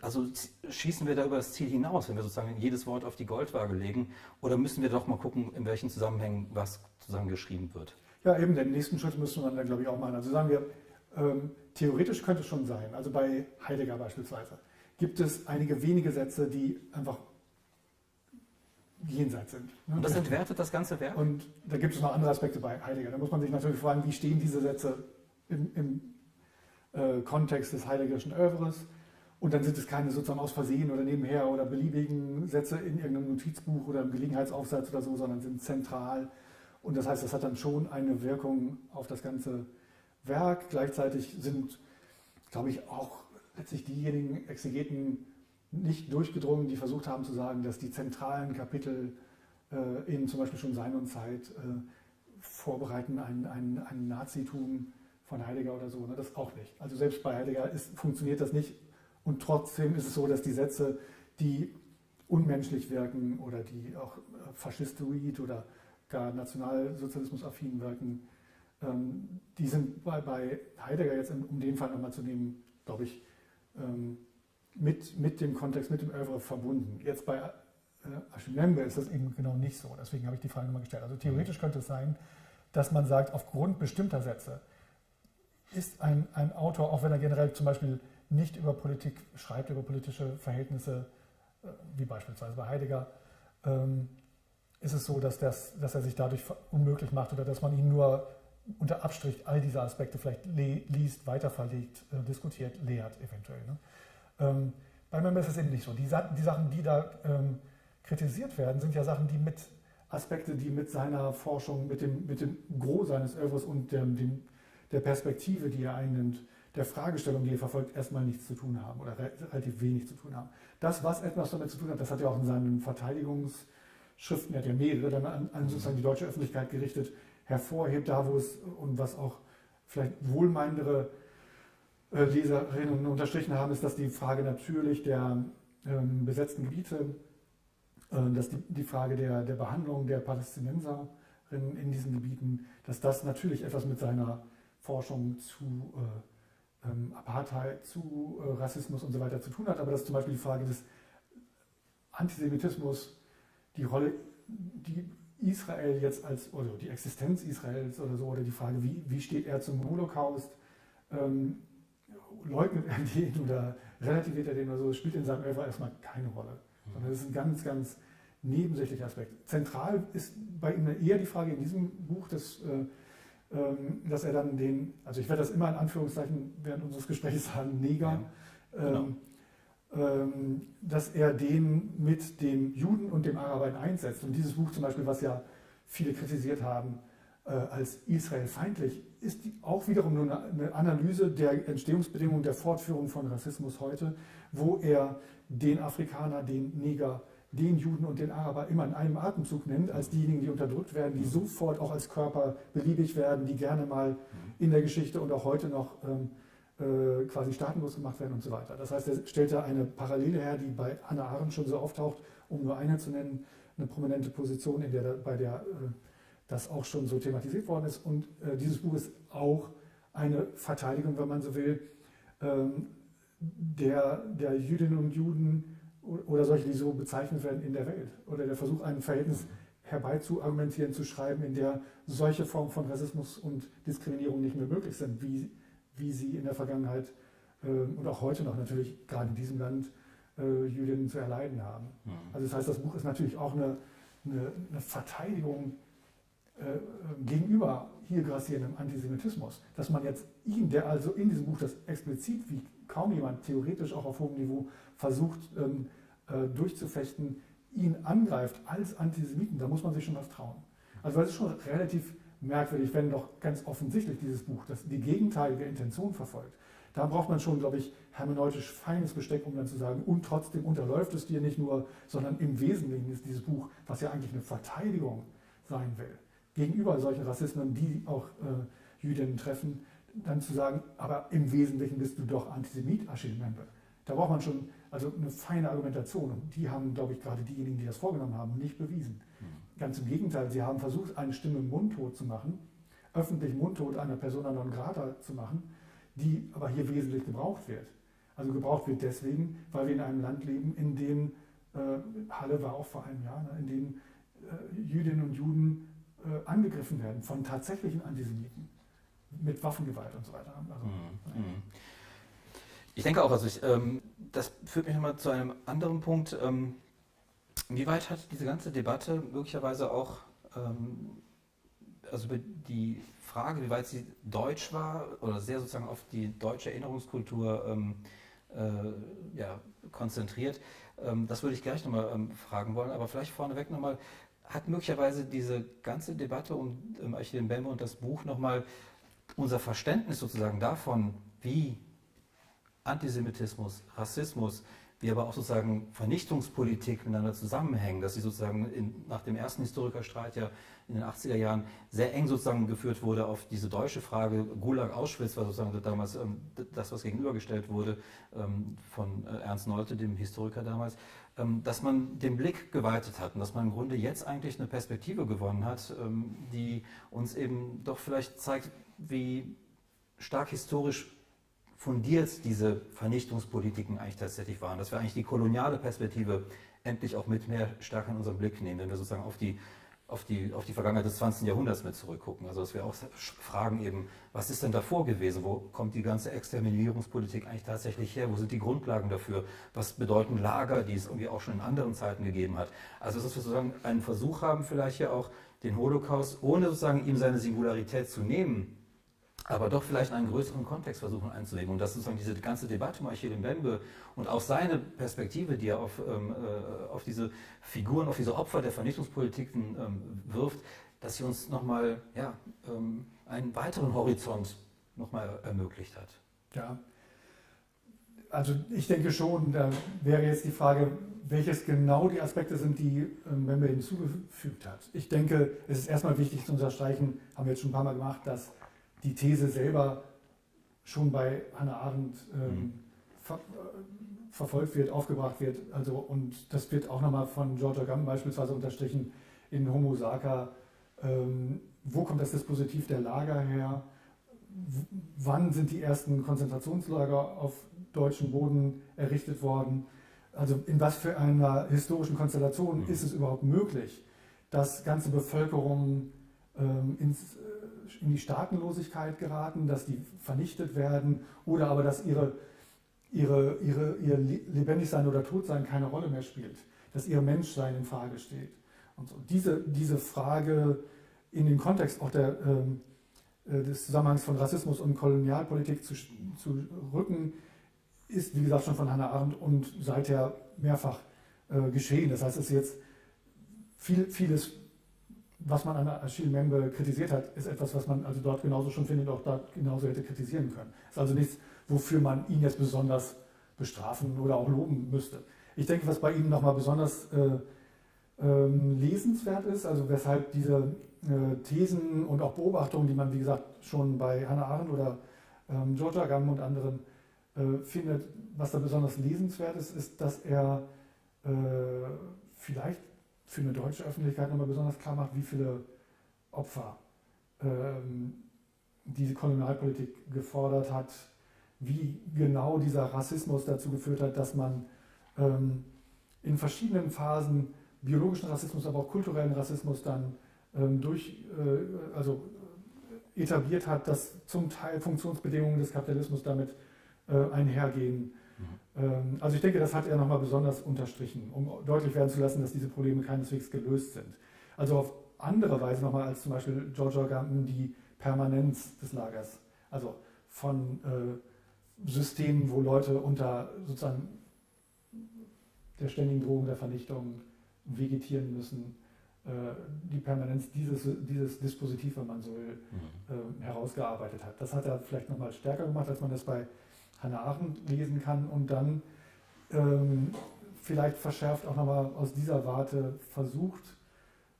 also schießen wir da über das Ziel hinaus, wenn wir sozusagen jedes Wort auf die Goldwaage legen oder müssen wir doch mal gucken, in welchen Zusammenhängen was sozusagen geschrieben wird? Ja, eben, den nächsten Schritt müssen wir dann, glaube ich, auch machen. Also sagen wir, ähm, theoretisch könnte es schon sein, also bei Heidegger beispielsweise, gibt es einige wenige Sätze, die einfach jenseits sind. Ne? Und das entwertet das ganze Werk? Und da gibt es noch andere Aspekte bei Heidegger. Da muss man sich natürlich fragen, wie stehen diese Sätze im, im äh, Kontext des Heideggerischen Övres? Und dann sind es keine sozusagen aus Versehen oder nebenher oder beliebigen Sätze in irgendeinem Notizbuch oder im Gelegenheitsaufsatz oder so, sondern sind zentral. Und das heißt, das hat dann schon eine Wirkung auf das ganze Werk. Gleichzeitig sind, glaube ich, auch letztlich diejenigen Exegeten, nicht durchgedrungen, die versucht haben zu sagen, dass die zentralen Kapitel äh, in zum Beispiel schon Sein und Zeit äh, vorbereiten ein, ein, ein Nazitum von Heidegger oder so. Ne? Das auch nicht. Also selbst bei Heidegger ist, funktioniert das nicht. Und trotzdem ist es so, dass die Sätze, die unmenschlich wirken oder die auch äh, faschistoid oder gar nationalsozialismusaffin wirken, ähm, die sind bei, bei, Heidegger jetzt, um den Fall nochmal zu nehmen, glaube ich, ähm, mit, mit dem Kontext, mit dem Oeuvre verbunden. Jetzt bei äh, Aschimembe ist das eben genau nicht so. Deswegen habe ich die Frage nochmal gestellt. Also theoretisch könnte es sein, dass man sagt, aufgrund bestimmter Sätze ist ein, ein Autor, auch wenn er generell zum Beispiel nicht über Politik schreibt, über politische Verhältnisse, äh, wie beispielsweise bei Heidegger, ähm, ist es so, dass, das, dass er sich dadurch unmöglich macht oder dass man ihn nur unter Abstrich all diese Aspekte vielleicht liest, weiterverlegt, äh, diskutiert, lehrt eventuell. Ne? Ähm, bei Member ist es eben nicht so. Die, die Sachen, die da ähm, kritisiert werden, sind ja Sachen, die mit Aspekte, die mit seiner Forschung, mit dem, mit dem Gros seines Övres und dem, dem, der Perspektive, die er einnimmt, der Fragestellung, die er verfolgt, erstmal nichts zu tun haben oder relativ wenig zu tun haben. Das, was etwas damit zu tun hat, das hat er auch in seinen Verteidigungsschriften, er hat ja mehrere dann an, an sozusagen die deutsche Öffentlichkeit gerichtet, hervorhebt, da wo es und was auch vielleicht wohlmeinendere äh, Leserinnen unterstrichen haben, ist, dass die Frage natürlich der ähm, besetzten Gebiete, äh, dass die, die Frage der, der Behandlung der Palästinenserinnen in diesen Gebieten, dass das natürlich etwas mit seiner Forschung zu äh, ähm, Apartheid, zu äh, Rassismus und so weiter zu tun hat, aber dass zum Beispiel die Frage des Antisemitismus, die Rolle, die Israel jetzt als, oder die Existenz Israels oder so, oder die Frage, wie, wie steht er zum Holocaust, ähm, leugnet er den oder relativiert er den oder so, das spielt in seinem Elfer erstmal keine Rolle. Sondern das ist ein ganz, ganz nebensächlicher Aspekt. Zentral ist bei ihm eher die Frage in diesem Buch, dass, äh, ähm, dass er dann den, also ich werde das immer in Anführungszeichen während unseres Gesprächs sagen, Neger, ja, genau. ähm, ähm, dass er den mit dem Juden und dem Araber einsetzt. Und dieses Buch zum Beispiel, was ja viele kritisiert haben, als israelfeindlich, ist auch wiederum nur eine Analyse der Entstehungsbedingungen der Fortführung von Rassismus heute, wo er den Afrikaner, den Neger, den Juden und den Araber immer in einem Atemzug nennt, als diejenigen, die unterdrückt werden, die sofort auch als Körper beliebig werden, die gerne mal in der Geschichte und auch heute noch ähm, äh, quasi staatenlos gemacht werden und so weiter. Das heißt, er stellt da eine Parallele her, die bei Hannah Arendt schon so auftaucht, um nur eine zu nennen, eine prominente Position, in der bei der äh, das auch schon so thematisiert worden ist. Und äh, dieses Buch ist auch eine Verteidigung, wenn man so will, ähm, der, der Jüdinnen und Juden oder solche, die so bezeichnet werden in der Welt. Oder der Versuch, ein Verhältnis herbeizuargumentieren, zu schreiben, in der solche Formen von Rassismus und Diskriminierung nicht mehr möglich sind, wie, wie sie in der Vergangenheit äh, und auch heute noch natürlich gerade in diesem Land äh, Jüdinnen zu erleiden haben. Mhm. Also das heißt, das Buch ist natürlich auch eine, eine, eine Verteidigung gegenüber hier grassierendem Antisemitismus, dass man jetzt ihn, der also in diesem Buch das explizit wie kaum jemand theoretisch auch auf hohem Niveau versucht ähm, äh, durchzufechten, ihn angreift als Antisemiten, da muss man sich schon was trauen. Also das ist schon relativ merkwürdig, wenn doch ganz offensichtlich dieses Buch das die gegenteilige Intention verfolgt, Da braucht man schon, glaube ich, hermeneutisch feines Besteck, um dann zu sagen, und trotzdem unterläuft es dir nicht nur, sondern im Wesentlichen ist dieses Buch, was ja eigentlich eine Verteidigung sein will, gegenüber solchen Rassismen, die auch äh, Jüdinnen treffen, dann zu sagen, aber im Wesentlichen bist du doch Antisemit, Achille Membe. Da braucht man schon also eine feine Argumentation. Und die haben, glaube ich, gerade diejenigen, die das vorgenommen haben, nicht bewiesen. Mhm. Ganz im Gegenteil, sie haben versucht, eine Stimme mundtot zu machen, öffentlich mundtot einer Persona non grata zu machen, die aber hier wesentlich gebraucht wird. Also gebraucht wird deswegen, weil wir in einem Land leben, in dem, äh, Halle war auch vor einem Jahr, ne, in dem äh, Jüdinnen und Juden äh, angegriffen werden von tatsächlichen Antisemiten mit Waffengewalt und so weiter. Also, mhm. mhm. Ich denke auch, also ich, ähm, das führt mich nochmal zu einem anderen Punkt. Ähm, inwieweit hat diese ganze Debatte möglicherweise auch, ähm, also über die Frage, wie weit sie deutsch war oder sehr sozusagen auf die deutsche Erinnerungskultur ähm, äh, ja, konzentriert, das würde ich gleich nochmal ähm, fragen wollen, aber vielleicht vorneweg nochmal, hat möglicherweise diese ganze Debatte um, um Achille Mbembe und das Buch nochmal unser Verständnis sozusagen davon, wie Antisemitismus, Rassismus, wie aber auch sozusagen Vernichtungspolitik miteinander zusammenhängen, dass sie sozusagen in, nach dem ersten Historikerstreit ja in den 80er Jahren sehr eng sozusagen geführt wurde auf diese deutsche Frage. Gulag Auschwitz war sozusagen damals ähm, das, was gegenübergestellt wurde ähm, von äh, Ernst Nolte, dem Historiker damals, ähm, dass man den Blick geweitet hat und dass man im Grunde jetzt eigentlich eine Perspektive gewonnen hat, ähm, die uns eben doch vielleicht zeigt, wie stark historisch fundiert diese Vernichtungspolitiken eigentlich tatsächlich waren. Dass wir eigentlich die koloniale Perspektive endlich auch mit mehr stärker in unseren Blick nehmen, wenn wir sozusagen auf die, auf die, auf die Vergangenheit des 20. Jahrhunderts mit zurückgucken. Also dass wir auch fragen eben, was ist denn davor gewesen? Wo kommt die ganze Exterminierungspolitik eigentlich tatsächlich her? Wo sind die Grundlagen dafür? Was bedeuten Lager, die es irgendwie auch schon in anderen Zeiten gegeben hat? Also dass wir sozusagen einen Versuch haben, vielleicht ja auch den Holocaust, ohne sozusagen ihm seine Singularität zu nehmen, aber doch vielleicht einen größeren Kontext versuchen einzulegen. Und das sozusagen diese ganze Debatte um Achille Mbembe und auch seine Perspektive, die er auf, ähm, äh, auf diese Figuren, auf diese Opfer der Vernichtungspolitiken ähm, wirft, dass sie uns nochmal ja, ähm, einen weiteren Horizont nochmal ermöglicht hat. Ja, also ich denke schon, da wäre jetzt die Frage, welches genau die Aspekte sind, die Mbembe hinzugefügt hat. Ich denke, es ist erstmal wichtig zu unterstreichen, haben wir jetzt schon ein paar Mal gemacht, dass die These selber schon bei Hannah Arendt ähm, mhm. ver, verfolgt wird, aufgebracht wird. Also, und das wird auch nochmal von Georgia Gum beispielsweise unterstrichen in Homo Saca. Ähm, wo kommt das Dispositiv der Lager her? W wann sind die ersten Konzentrationslager auf deutschem Boden errichtet worden? Also in was für einer historischen Konstellation mhm. ist es überhaupt möglich, dass ganze Bevölkerungen ähm, ins in die Staatenlosigkeit geraten, dass die vernichtet werden oder aber dass ihre, ihre, ihre, ihr Lebendigsein oder Todsein keine Rolle mehr spielt, dass ihr Menschsein in Frage steht. Und so. diese, diese Frage in den Kontext auch der, ähm, äh, des Zusammenhangs von Rassismus und Kolonialpolitik zu, zu rücken, ist, wie gesagt, schon von Hannah Arendt und seither mehrfach äh, geschehen. Das heißt, es ist jetzt viel, vieles was man an Achille Membe kritisiert hat, ist etwas, was man also dort genauso schon findet, auch dort genauso hätte kritisieren können. Ist also nichts, wofür man ihn jetzt besonders bestrafen oder auch loben müsste. Ich denke, was bei ihm nochmal besonders äh, ähm, lesenswert ist, also weshalb diese äh, Thesen und auch Beobachtungen, die man, wie gesagt, schon bei Hannah Arendt oder ähm, Georgia Gamm und anderen äh, findet, was da besonders lesenswert ist, ist, dass er äh, vielleicht für eine deutsche Öffentlichkeit nochmal besonders klar macht, wie viele Opfer ähm, diese Kolonialpolitik gefordert hat, wie genau dieser Rassismus dazu geführt hat, dass man ähm, in verschiedenen Phasen biologischen Rassismus, aber auch kulturellen Rassismus dann ähm, durch, äh, also etabliert hat, dass zum Teil Funktionsbedingungen des Kapitalismus damit äh, einhergehen ähm, also ich denke, das hat er nochmal besonders unterstrichen, um deutlich werden zu lassen, dass diese Probleme keineswegs gelöst sind. Also auf andere Weise nochmal als zum Beispiel George Organten die Permanenz des Lagers. Also von äh, Systemen, wo Leute unter sozusagen der ständigen Drohung der Vernichtung vegetieren müssen, äh, die Permanenz dieses, dieses Dispositiv, wenn man so will, mhm. äh, herausgearbeitet hat. Das hat er vielleicht nochmal stärker gemacht, als man das bei Hannah Arendt lesen kann und dann ähm, vielleicht verschärft auch nochmal aus dieser Warte versucht,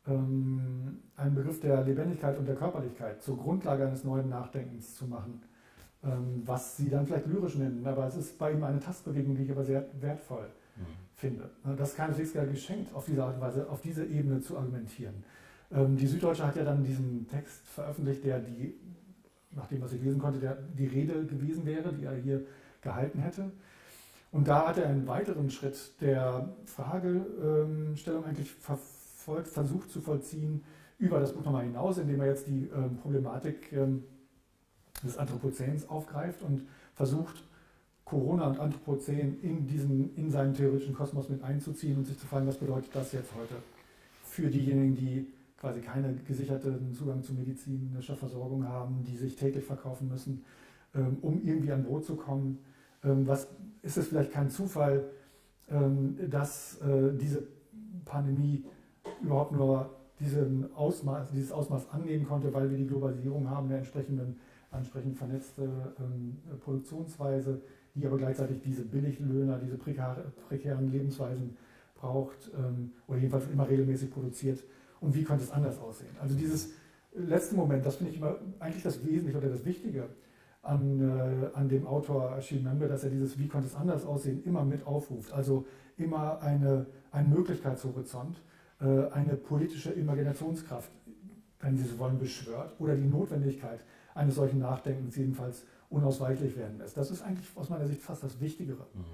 ähm, einen Begriff der Lebendigkeit und der Körperlichkeit zur Grundlage eines neuen Nachdenkens zu machen, ähm, was sie dann vielleicht lyrisch nennen. Aber es ist bei ihm eine Tastbewegung, die ich aber sehr wertvoll mhm. finde. Das ist keineswegs geschenkt, auf diese Art und Weise, auf diese Ebene zu argumentieren. Ähm, die Süddeutsche hat ja dann diesen Text veröffentlicht, der die, nach dem, was ich lesen konnte, der die Rede gewesen wäre, die er hier gehalten hätte. Und da hat er einen weiteren Schritt der Fragestellung eigentlich verfolgt, versucht zu vollziehen über das Buch nochmal hinaus, indem er jetzt die ähm, Problematik ähm, des Anthropozäns aufgreift und versucht, Corona und Anthropozän in, diesen, in seinen theoretischen Kosmos mit einzuziehen und sich zu fragen, was bedeutet das jetzt heute für diejenigen, die quasi keinen gesicherten Zugang zu medizinischer Versorgung haben, die sich täglich verkaufen müssen, ähm, um irgendwie an Brot zu kommen. Ähm, was ist es vielleicht kein Zufall, ähm, dass äh, diese Pandemie überhaupt nur diesen Ausmaß, dieses Ausmaß annehmen konnte, weil wir die Globalisierung haben, eine entsprechende, entsprechend vernetzte Produktionsweise, die aber gleichzeitig diese Billiglöhner, diese prekären Lebensweisen braucht oder jedenfalls immer regelmäßig produziert. Und wie könnte es anders aussehen? Also dieses letzte Moment, das finde ich immer eigentlich das Wesentliche oder das Wichtige an, äh, an dem Autor Achille Membe, dass er dieses Wie könnte es anders aussehen immer mit aufruft. Also immer eine, ein Möglichkeitshorizont, äh, eine politische Imaginationskraft, wenn Sie so wollen, beschwört oder die Notwendigkeit eines solchen Nachdenkens jedenfalls unausweichlich werden lässt. Das ist eigentlich aus meiner Sicht fast das Wichtigere. Mhm.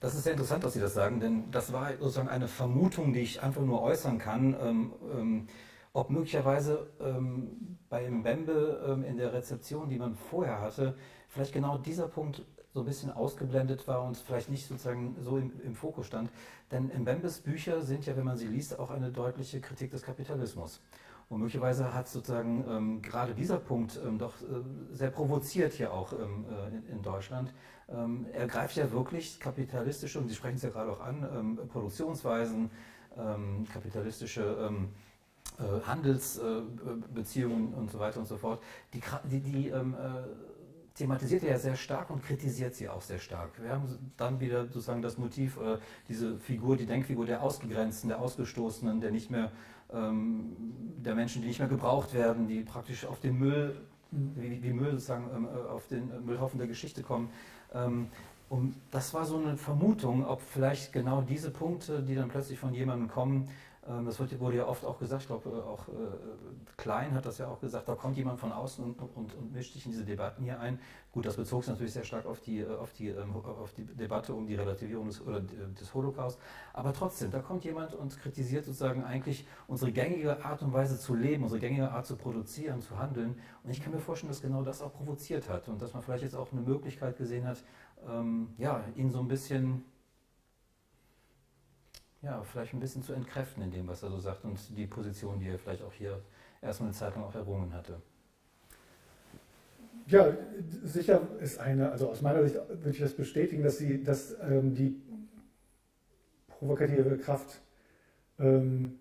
Das ist sehr interessant, dass Sie das sagen, denn das war sozusagen eine Vermutung, die ich einfach nur äußern kann. Ähm, ähm, ob möglicherweise ähm, bei Mbembe ähm, in der Rezeption, die man vorher hatte, vielleicht genau dieser Punkt so ein bisschen ausgeblendet war und vielleicht nicht sozusagen so im, im Fokus stand. Denn Mbembes Bücher sind ja, wenn man sie liest, auch eine deutliche Kritik des Kapitalismus. Und möglicherweise hat sozusagen ähm, gerade dieser Punkt ähm, doch äh, sehr provoziert hier auch ähm, äh, in, in, Deutschland. Ähm, er greift ja wirklich kapitalistische, und Sie sprechen es ja gerade auch an, Produktionsweisen, kapitalistische äh, Handelsbeziehungen und so weiter und so fort, die, die, die ähm, äh, thematisiert er ja sehr stark und kritisiert sie auch sehr stark. Wir haben dann wieder sozusagen das Motiv, äh, diese Figur, die Denkfigur der Ausgegrenzten, der Ausgestoßenen, der nicht mehr, ähm, der Menschen, die nicht mehr gebraucht werden, die praktisch auf den Müll, wie, wie Müll sozusagen, ähm, äh, auf den Müllhaufen der Geschichte kommen. Ähm, und das war so eine Vermutung, ob vielleicht genau diese Punkte, die dann plötzlich von jemandem kommen, das wurde ja oft auch gesagt, ich glaube äh, auch äh, Klein hat das ja auch gesagt, da kommt jemand von außen und, und, und, mischt sich in diese Debatten hier ein. Gut, das bezog sich natürlich sehr stark auf die, äh, auf die, ähm, auf die Debatte um die Relativierung des, oder des Holocaust. Aber trotzdem, da kommt jemand und kritisiert sozusagen eigentlich unsere gängige Art und Weise zu leben, unsere gängige Art zu produzieren, zu handeln. Und ich kann mir vorstellen, dass genau das auch provoziert hat und dass man vielleicht jetzt auch eine Möglichkeit gesehen hat, ähm, ja, ihn so ein bisschen ja, vielleicht ein bisschen zu entkräften in dem, was er so sagt und die Position, die er vielleicht auch hier erstmal eine Zeit lang auch errungen hatte. Ja, sicher ist eine, also aus meiner Sicht würde ich das bestätigen, dass, sie, dass ähm, die provokative Kraft ähm,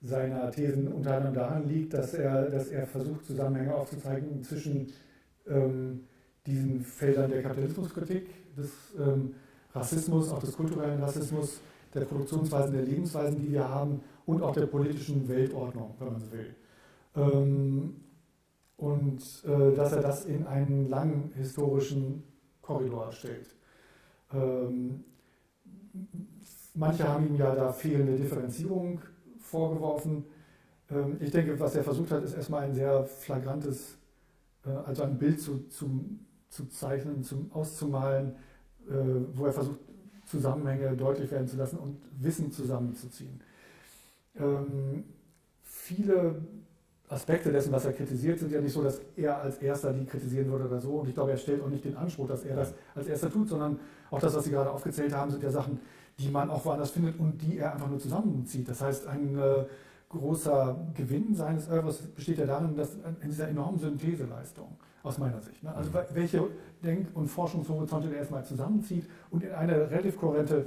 seiner Thesen unter anderem daran liegt, dass er, dass er versucht, Zusammenhänge aufzuzeigen zwischen ähm, diesen Feldern der Kapitalismuskritik, des ähm, Rassismus, auch des kulturellen Rassismus, der Produktionsweisen, der Lebensweisen, die wir haben und auch der politischen Weltordnung, wenn man so will. Ähm, und äh, dass er das in einen langen historischen Korridor stellt. Ähm, manche haben ihm ja da fehlende Differenzierung vorgeworfen. Ähm, ich denke, was er versucht hat, ist erstmal ein sehr flagrantes, äh, also ein Bild zu, zu, zu zeichnen, zum, auszumalen, äh, wo er versucht, Zusammenhänge deutlich werden zu lassen und Wissen zusammenzuziehen. Ähm, viele Aspekte dessen, was er kritisiert, sind ja nicht so, dass er als erster die kritisieren würde oder so. Und ich glaube, er stellt auch nicht den Anspruch, dass er das als erster tut, sondern auch das, was Sie gerade aufgezählt haben, sind ja Sachen, die man auch woanders findet und die er einfach nur zusammenzieht. Das heißt, ein äh, großer Gewinn seines Oeuvres besteht ja darin, dass in dieser enormen Syntheseleistung aus meiner Sicht. Ne? Also mhm. welche Denk- und Forschungshorizonte der erstmal zusammenzieht und in eine relativ kohärente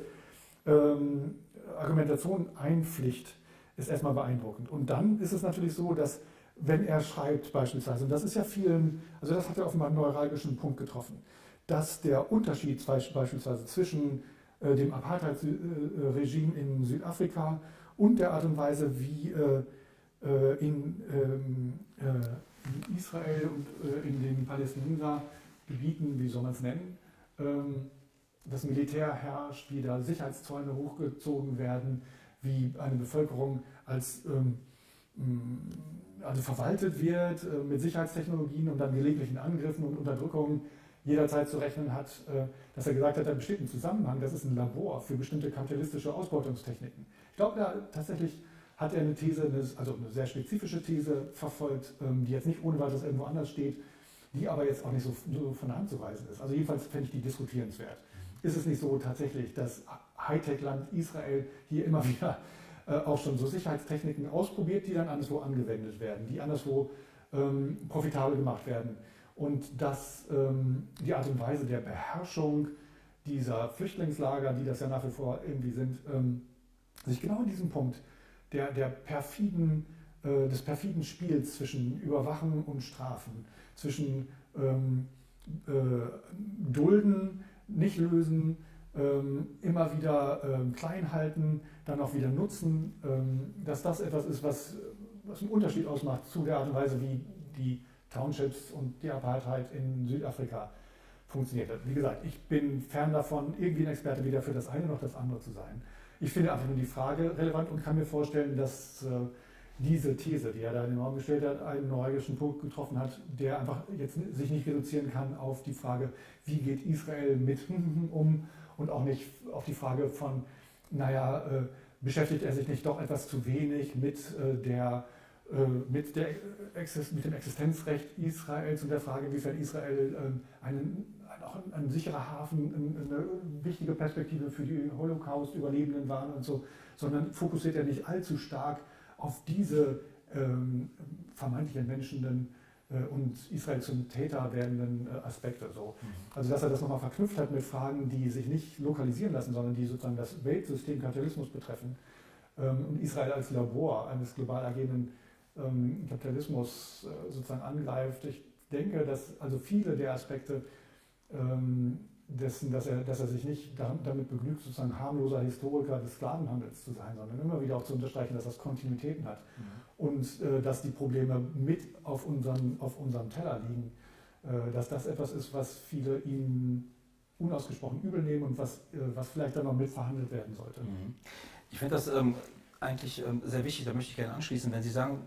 ähm, Argumentation einpflicht, ist erstmal beeindruckend. Und dann ist es natürlich so, dass wenn er schreibt beispielsweise, und das ist ja vielen, also das hat er offenbar einen neuralgischen Punkt getroffen, dass der Unterschied beispielsweise zwischen äh, dem Apartheid-Regime in Südafrika und der Art und Weise, wie äh, äh, in, ähm, in, Israel und in den Palästinensergebieten, wie soll man es nennen, ähm, das Militär herrscht, wie da Sicherheitszäune hochgezogen werden, wie eine Bevölkerung als ähm, also verwaltet wird mit Sicherheitstechnologien und dann gelegentlichen Angriffen und Unterdrückungen jederzeit zu rechnen hat, äh, dass er gesagt hat, da besteht ein Zusammenhang, das ist ein Labor für bestimmte kapitalistische Ausbeutungstechniken. Ich glaube, da tatsächlich hat er eine These, also eine sehr spezifische These verfolgt, ähm, die jetzt nicht ohne weiteres irgendwo anders steht, die aber jetzt auch nicht so, von der Hand zu weisen ist. Also jedenfalls fände ich die diskutierenswert. Ist es nicht so tatsächlich, dass Hightech-Land Israel hier immer wieder äh, auch schon so Sicherheitstechniken ausprobiert, die dann anderswo angewendet werden, die anderswo ähm, profitabel gemacht werden? und dass ähm, die Art und Weise der Beherrschung dieser Flüchtlingslager, die das ja nach wie vor irgendwie sind, sich genau in diesem Punkt der, der perfiden, äh, des perfiden Spiels zwischen Überwachen und Strafen, zwischen ähm, äh, Dulden, nicht lösen, ähm, immer wieder ähm, klein halten, dann auch wieder nutzen, ähm, dass das etwas ist, was, was einen Unterschied ausmacht zu der Art und Weise, wie die Townships und die Apartheid in Südafrika funktioniert hat. Wie gesagt, ich bin fern davon, irgendwie ein Experte weder für das eine noch das andere zu sein. Ich finde einfach nur die Frage relevant und kann mir vorstellen, dass äh, diese These, die er da in den Raum gestellt hat, einen neuralgischen Punkt getroffen hat, der einfach jetzt sich nicht reduzieren kann auf die Frage, wie geht Israel mit um und auch nicht auf die Frage von, naja, äh, beschäftigt er sich nicht doch etwas zu wenig mit äh, der mit, der, mit, dem Existenzrecht Israels und der Frage, inwiefern Israel ähm, einen, auch ein, ein, sicherer Hafen, eine wichtige Perspektive für die Holocaust-Überlebenden war und so, sondern fokussiert er nicht allzu stark auf diese ähm, vermeintlich entmenschenden äh, und Israel zum Täter werdenden äh, Aspekte. So. Mhm. Also dass er das nochmal verknüpft hat mit Fragen, die sich nicht lokalisieren lassen, sondern die sozusagen das Weltsystem Kapitalismus betreffen ähm, und Israel als Labor eines global agierenden ähm, Kapitalismus äh, sozusagen angreift. Ich denke, dass also viele der Aspekte dessen, dass er, dass er sich nicht damit begnügt, sozusagen harmloser Historiker des Sklavenhandels zu sein, sondern immer wieder auch zu unterstreichen, dass das Kontinuitäten hat mhm. und äh, dass die Probleme mit auf, unseren, auf unserem Teller liegen, äh, dass das etwas ist, was viele ihm unausgesprochen übel nehmen und was, äh, was vielleicht dann noch mitverhandelt werden sollte. Mhm. Ich finde das ähm, eigentlich ähm, sehr wichtig, da möchte ich gerne anschließen, wenn Sie sagen,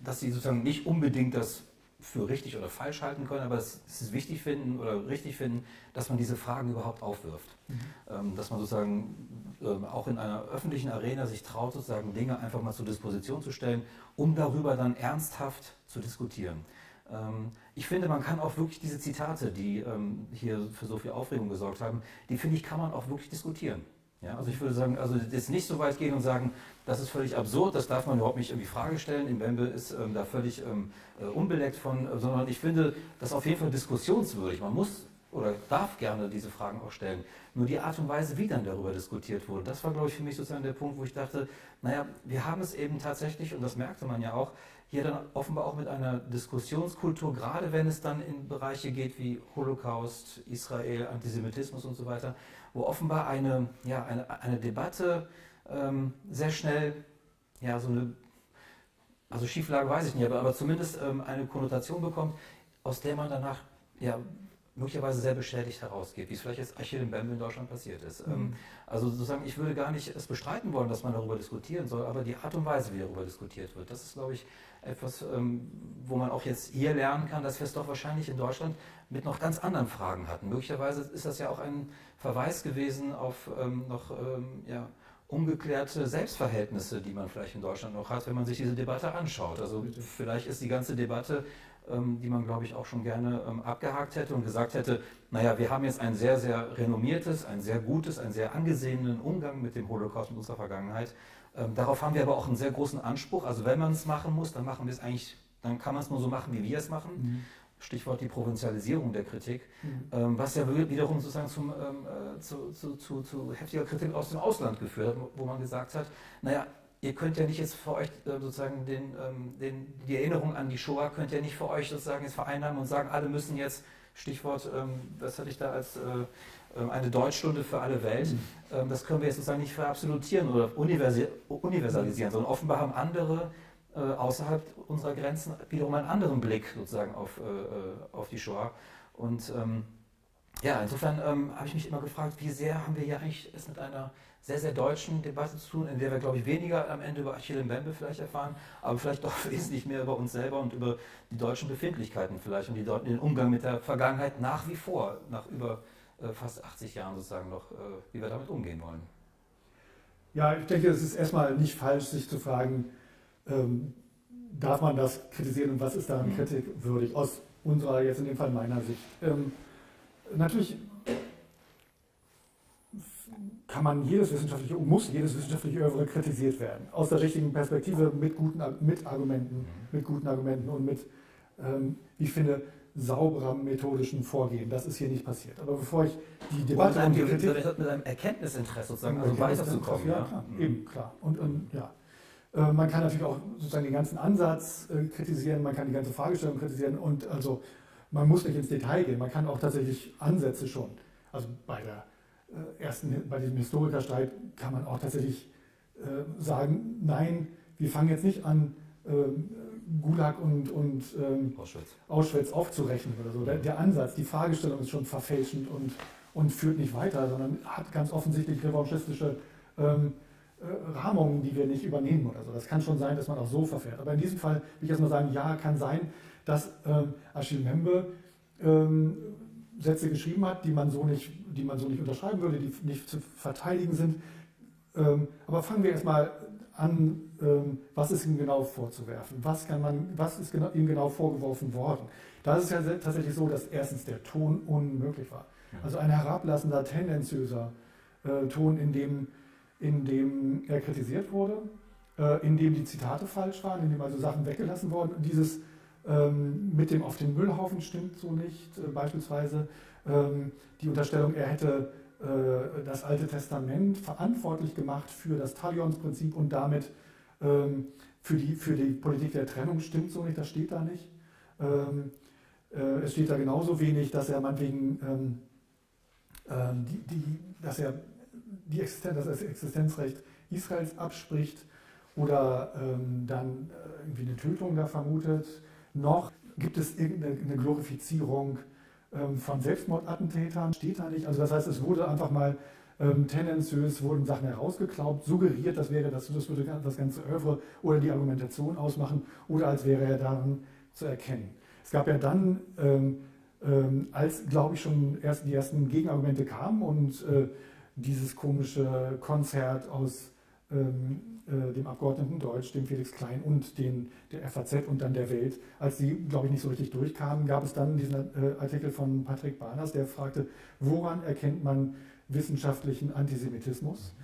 dass sie sozusagen nicht unbedingt das für richtig oder falsch halten können, aber es ist wichtig finden oder richtig finden, dass man diese Fragen überhaupt aufwirft. Mhm. Ähm, dass man sozusagen ähm, auch in einer öffentlichen Arena sich traut, sozusagen Dinge einfach mal zur Disposition zu stellen, um darüber dann ernsthaft zu diskutieren. Ähm, ich finde, man kann auch wirklich diese Zitate, die hier für so viel Aufregung gesorgt haben, die finde ich, kann man auch wirklich diskutieren. Ja, also ich würde sagen, also jetzt nicht so weit gehen und sagen, das ist völlig absurd, das darf man überhaupt nicht irgendwie Frage stellen. Im Bembe ist ähm, da völlig ähm, äh, unbeleckt von, äh, sondern ich finde das auf jeden Fall diskussionswürdig. Man muss oder darf gerne diese Fragen auch stellen. Nur die Art und Weise, wie dann darüber diskutiert wurde, das war, glaube ich, für mich sozusagen der Punkt, wo ich dachte, naja, wir haben es eben tatsächlich, und das merkte man ja auch, hier dann offenbar auch mit einer Diskussionskultur, gerade wenn es dann in Bereiche geht wie Holocaust, Israel, Antisemitismus und so weiter, wo offenbar eine, ja, eine, eine Debatte ähm, sehr schnell, ja, so eine, also Schieflage weiß ich nicht, aber, aber zumindest ähm, eine Konnotation bekommt, aus der man danach ja, möglicherweise sehr beschädigt herausgeht, wie es vielleicht jetzt Achille Mbembe in Deutschland passiert ist. Ähm, mhm. Also sozusagen, ich würde gar nicht es bestreiten wollen, dass man darüber diskutieren soll, aber die Art und Weise, wie darüber diskutiert wird, das ist, glaube ich, etwas, ähm, wo man auch jetzt hier lernen kann, dass wir es doch wahrscheinlich in Deutschland mit noch ganz anderen Fragen hatten. Möglicherweise ist das ja auch ein Verweis gewesen auf ähm, noch ja, ungeklärte Selbstverhältnisse, die man vielleicht in Deutschland noch hat, wenn man sich diese Debatte anschaut. Also vielleicht ist die ganze Debatte ähm, die man, glaube ich, auch schon gerne ähm, abgehakt hätte und gesagt hätte, naja, wir haben jetzt ein sehr, sehr renommiertes, ein sehr gutes, einen sehr angesehenen Umgang mit dem Holocaust in unserer Vergangenheit. Ähm, darauf haben wir aber auch einen sehr großen Anspruch. Also wenn man es machen muss, dann machen wir es eigentlich, dann kann man es nur so machen, wie wir es machen. Mhm. Stichwort die Provinzialisierung der Kritik, mhm. was ja wiederum sozusagen zum, äh, zu, zu, zu, zu heftiger Kritik aus dem Ausland geführt hat, wo man gesagt hat, naja, ihr könnt ja nicht jetzt für euch äh, sozusagen den, ähm, den, die Erinnerung an die Shoah könnt ihr nicht für euch sozusagen jetzt vereinnahmen und sagen, alle müssen jetzt Stichwort, ähm, das hatte ich da als äh, ähm, eine Deutschstunde für alle Welt. Mhm. Ähm, das können wir jetzt sozusagen nicht verabsolutieren oder universalisieren, sondern offenbar haben andere äh, außerhalb unserer Grenzen wiederum einen anderen Blick sozusagen auf, äh, auf die Shoah. Und ähm, ja, insofern ähm, habe ich mich immer gefragt, wie sehr haben wir hier eigentlich es mit einer sehr, sehr deutschen Debatte zu tun, in der wir, glaube ich, weniger am Ende über Achille Mbembe vielleicht erfahren, aber vielleicht doch wesentlich mehr über uns selber und über die deutschen Befindlichkeiten vielleicht und die, den Umgang mit der Vergangenheit nach wie vor, nach über äh, fast 80 Jahren sozusagen noch, äh, wie wir damit umgehen wollen. Ja, ich denke, es ist erstmal nicht falsch, sich zu fragen, ähm, darf man das kritisieren und was ist daran mhm. kritikwürdig, aus unserer, jetzt in dem Fall meiner Sicht. Ähm, natürlich kann man jedes wissenschaftliche, muss jedes wissenschaftliche Övre kritisiert werden. Aus der richtigen Perspektive, mit guten mit Argumenten, mit guten Argumenten und mit, ähm, ich finde, sauberem methodischen Vorgehen. Das ist hier nicht passiert. Aber bevor ich die Debatte und, die Kritik... Mit einem Erkenntnisinteresse sozusagen, also weiterzukommen. Ja, klar, mhm. eben, klar. Und, und ja. Äh, man kann natürlich auch sozusagen den ganzen Ansatz äh, kritisieren, man kann die ganze Fragestellung kritisieren und also man muss nicht ins Detail gehen, man kann auch tatsächlich Ansätze schon. Also bei der äh, ersten, bei diesem Historikerstreit kann man auch tatsächlich sagen, nein, wir fangen jetzt nicht an, ähm, Gulag und, und ähm, Auschwitz. Auschwitz. aufzurechnen oder so. Der, der, Ansatz, die Fragestellung ist schon verfälschend und, und führt nicht weiter, sondern hat ganz offensichtlich revanchistische ähm, äh, Rahmungen, die wir nicht übernehmen oder so. Das kann schon sein, dass man auch so verfährt. Aber in diesem Fall will ich erstmal sagen, ja, kann sein, dass ähm, Achille Membe ähm, Sätze geschrieben hat, die man so nicht, die man so nicht unterschreiben würde, die nicht zu verteidigen sind. Ähm, aber fangen wir erstmal an, ähm, was ist ihm genau vorzuwerfen? Was, kann man, was ist genau, ihm genau vorgeworfen worden? Da ist es ja tatsächlich so, dass erstens der Ton unmöglich war. Also ein herablassender, tendenziöser äh, Ton, in dem, in dem er kritisiert wurde, äh, in dem die Zitate falsch waren, in dem also Sachen weggelassen wurden. Dieses ähm, mit dem auf den Müllhaufen stimmt so nicht. Äh, beispielsweise ähm, die Unterstellung, er hätte äh, das Alte Testament verantwortlich gemacht für das Talionsprinzip und damit ähm, für, die, für die Politik der Trennung stimmt so nicht, das steht da nicht. Ähm, äh, es steht da genauso wenig, dass er meinetwegen ähm, ähm, die, die, dass er die Existenz, das Existenzrecht Israels abspricht oder ähm, dann äh, irgendwie eine Tötung da vermutet noch gibt es irgendeine Glorifizierung ähm, von Selbstmordattentätern, steht da nicht. Also das heißt, es wurde einfach mal ähm, tendenziös, wurden Sachen herausgeklaubt, suggeriert, das wäre das, das würde das ganze Övre oder die Argumentation ausmachen oder als wäre er darin zu erkennen. Es gab ja dann, ähm, ähm, als glaube ich schon erst die ersten Gegenargumente kamen und äh, dieses komische Konzert aus ähm, äh, dem Abgeordneten Deutsch, dem Felix Klein und den, der FAZ und dann der Welt. Als die, glaube ich, nicht so richtig durchkamen, gab es dann diesen äh, Artikel von Patrick Barners, der fragte, woran erkennt man wissenschaftlichen Antisemitismus?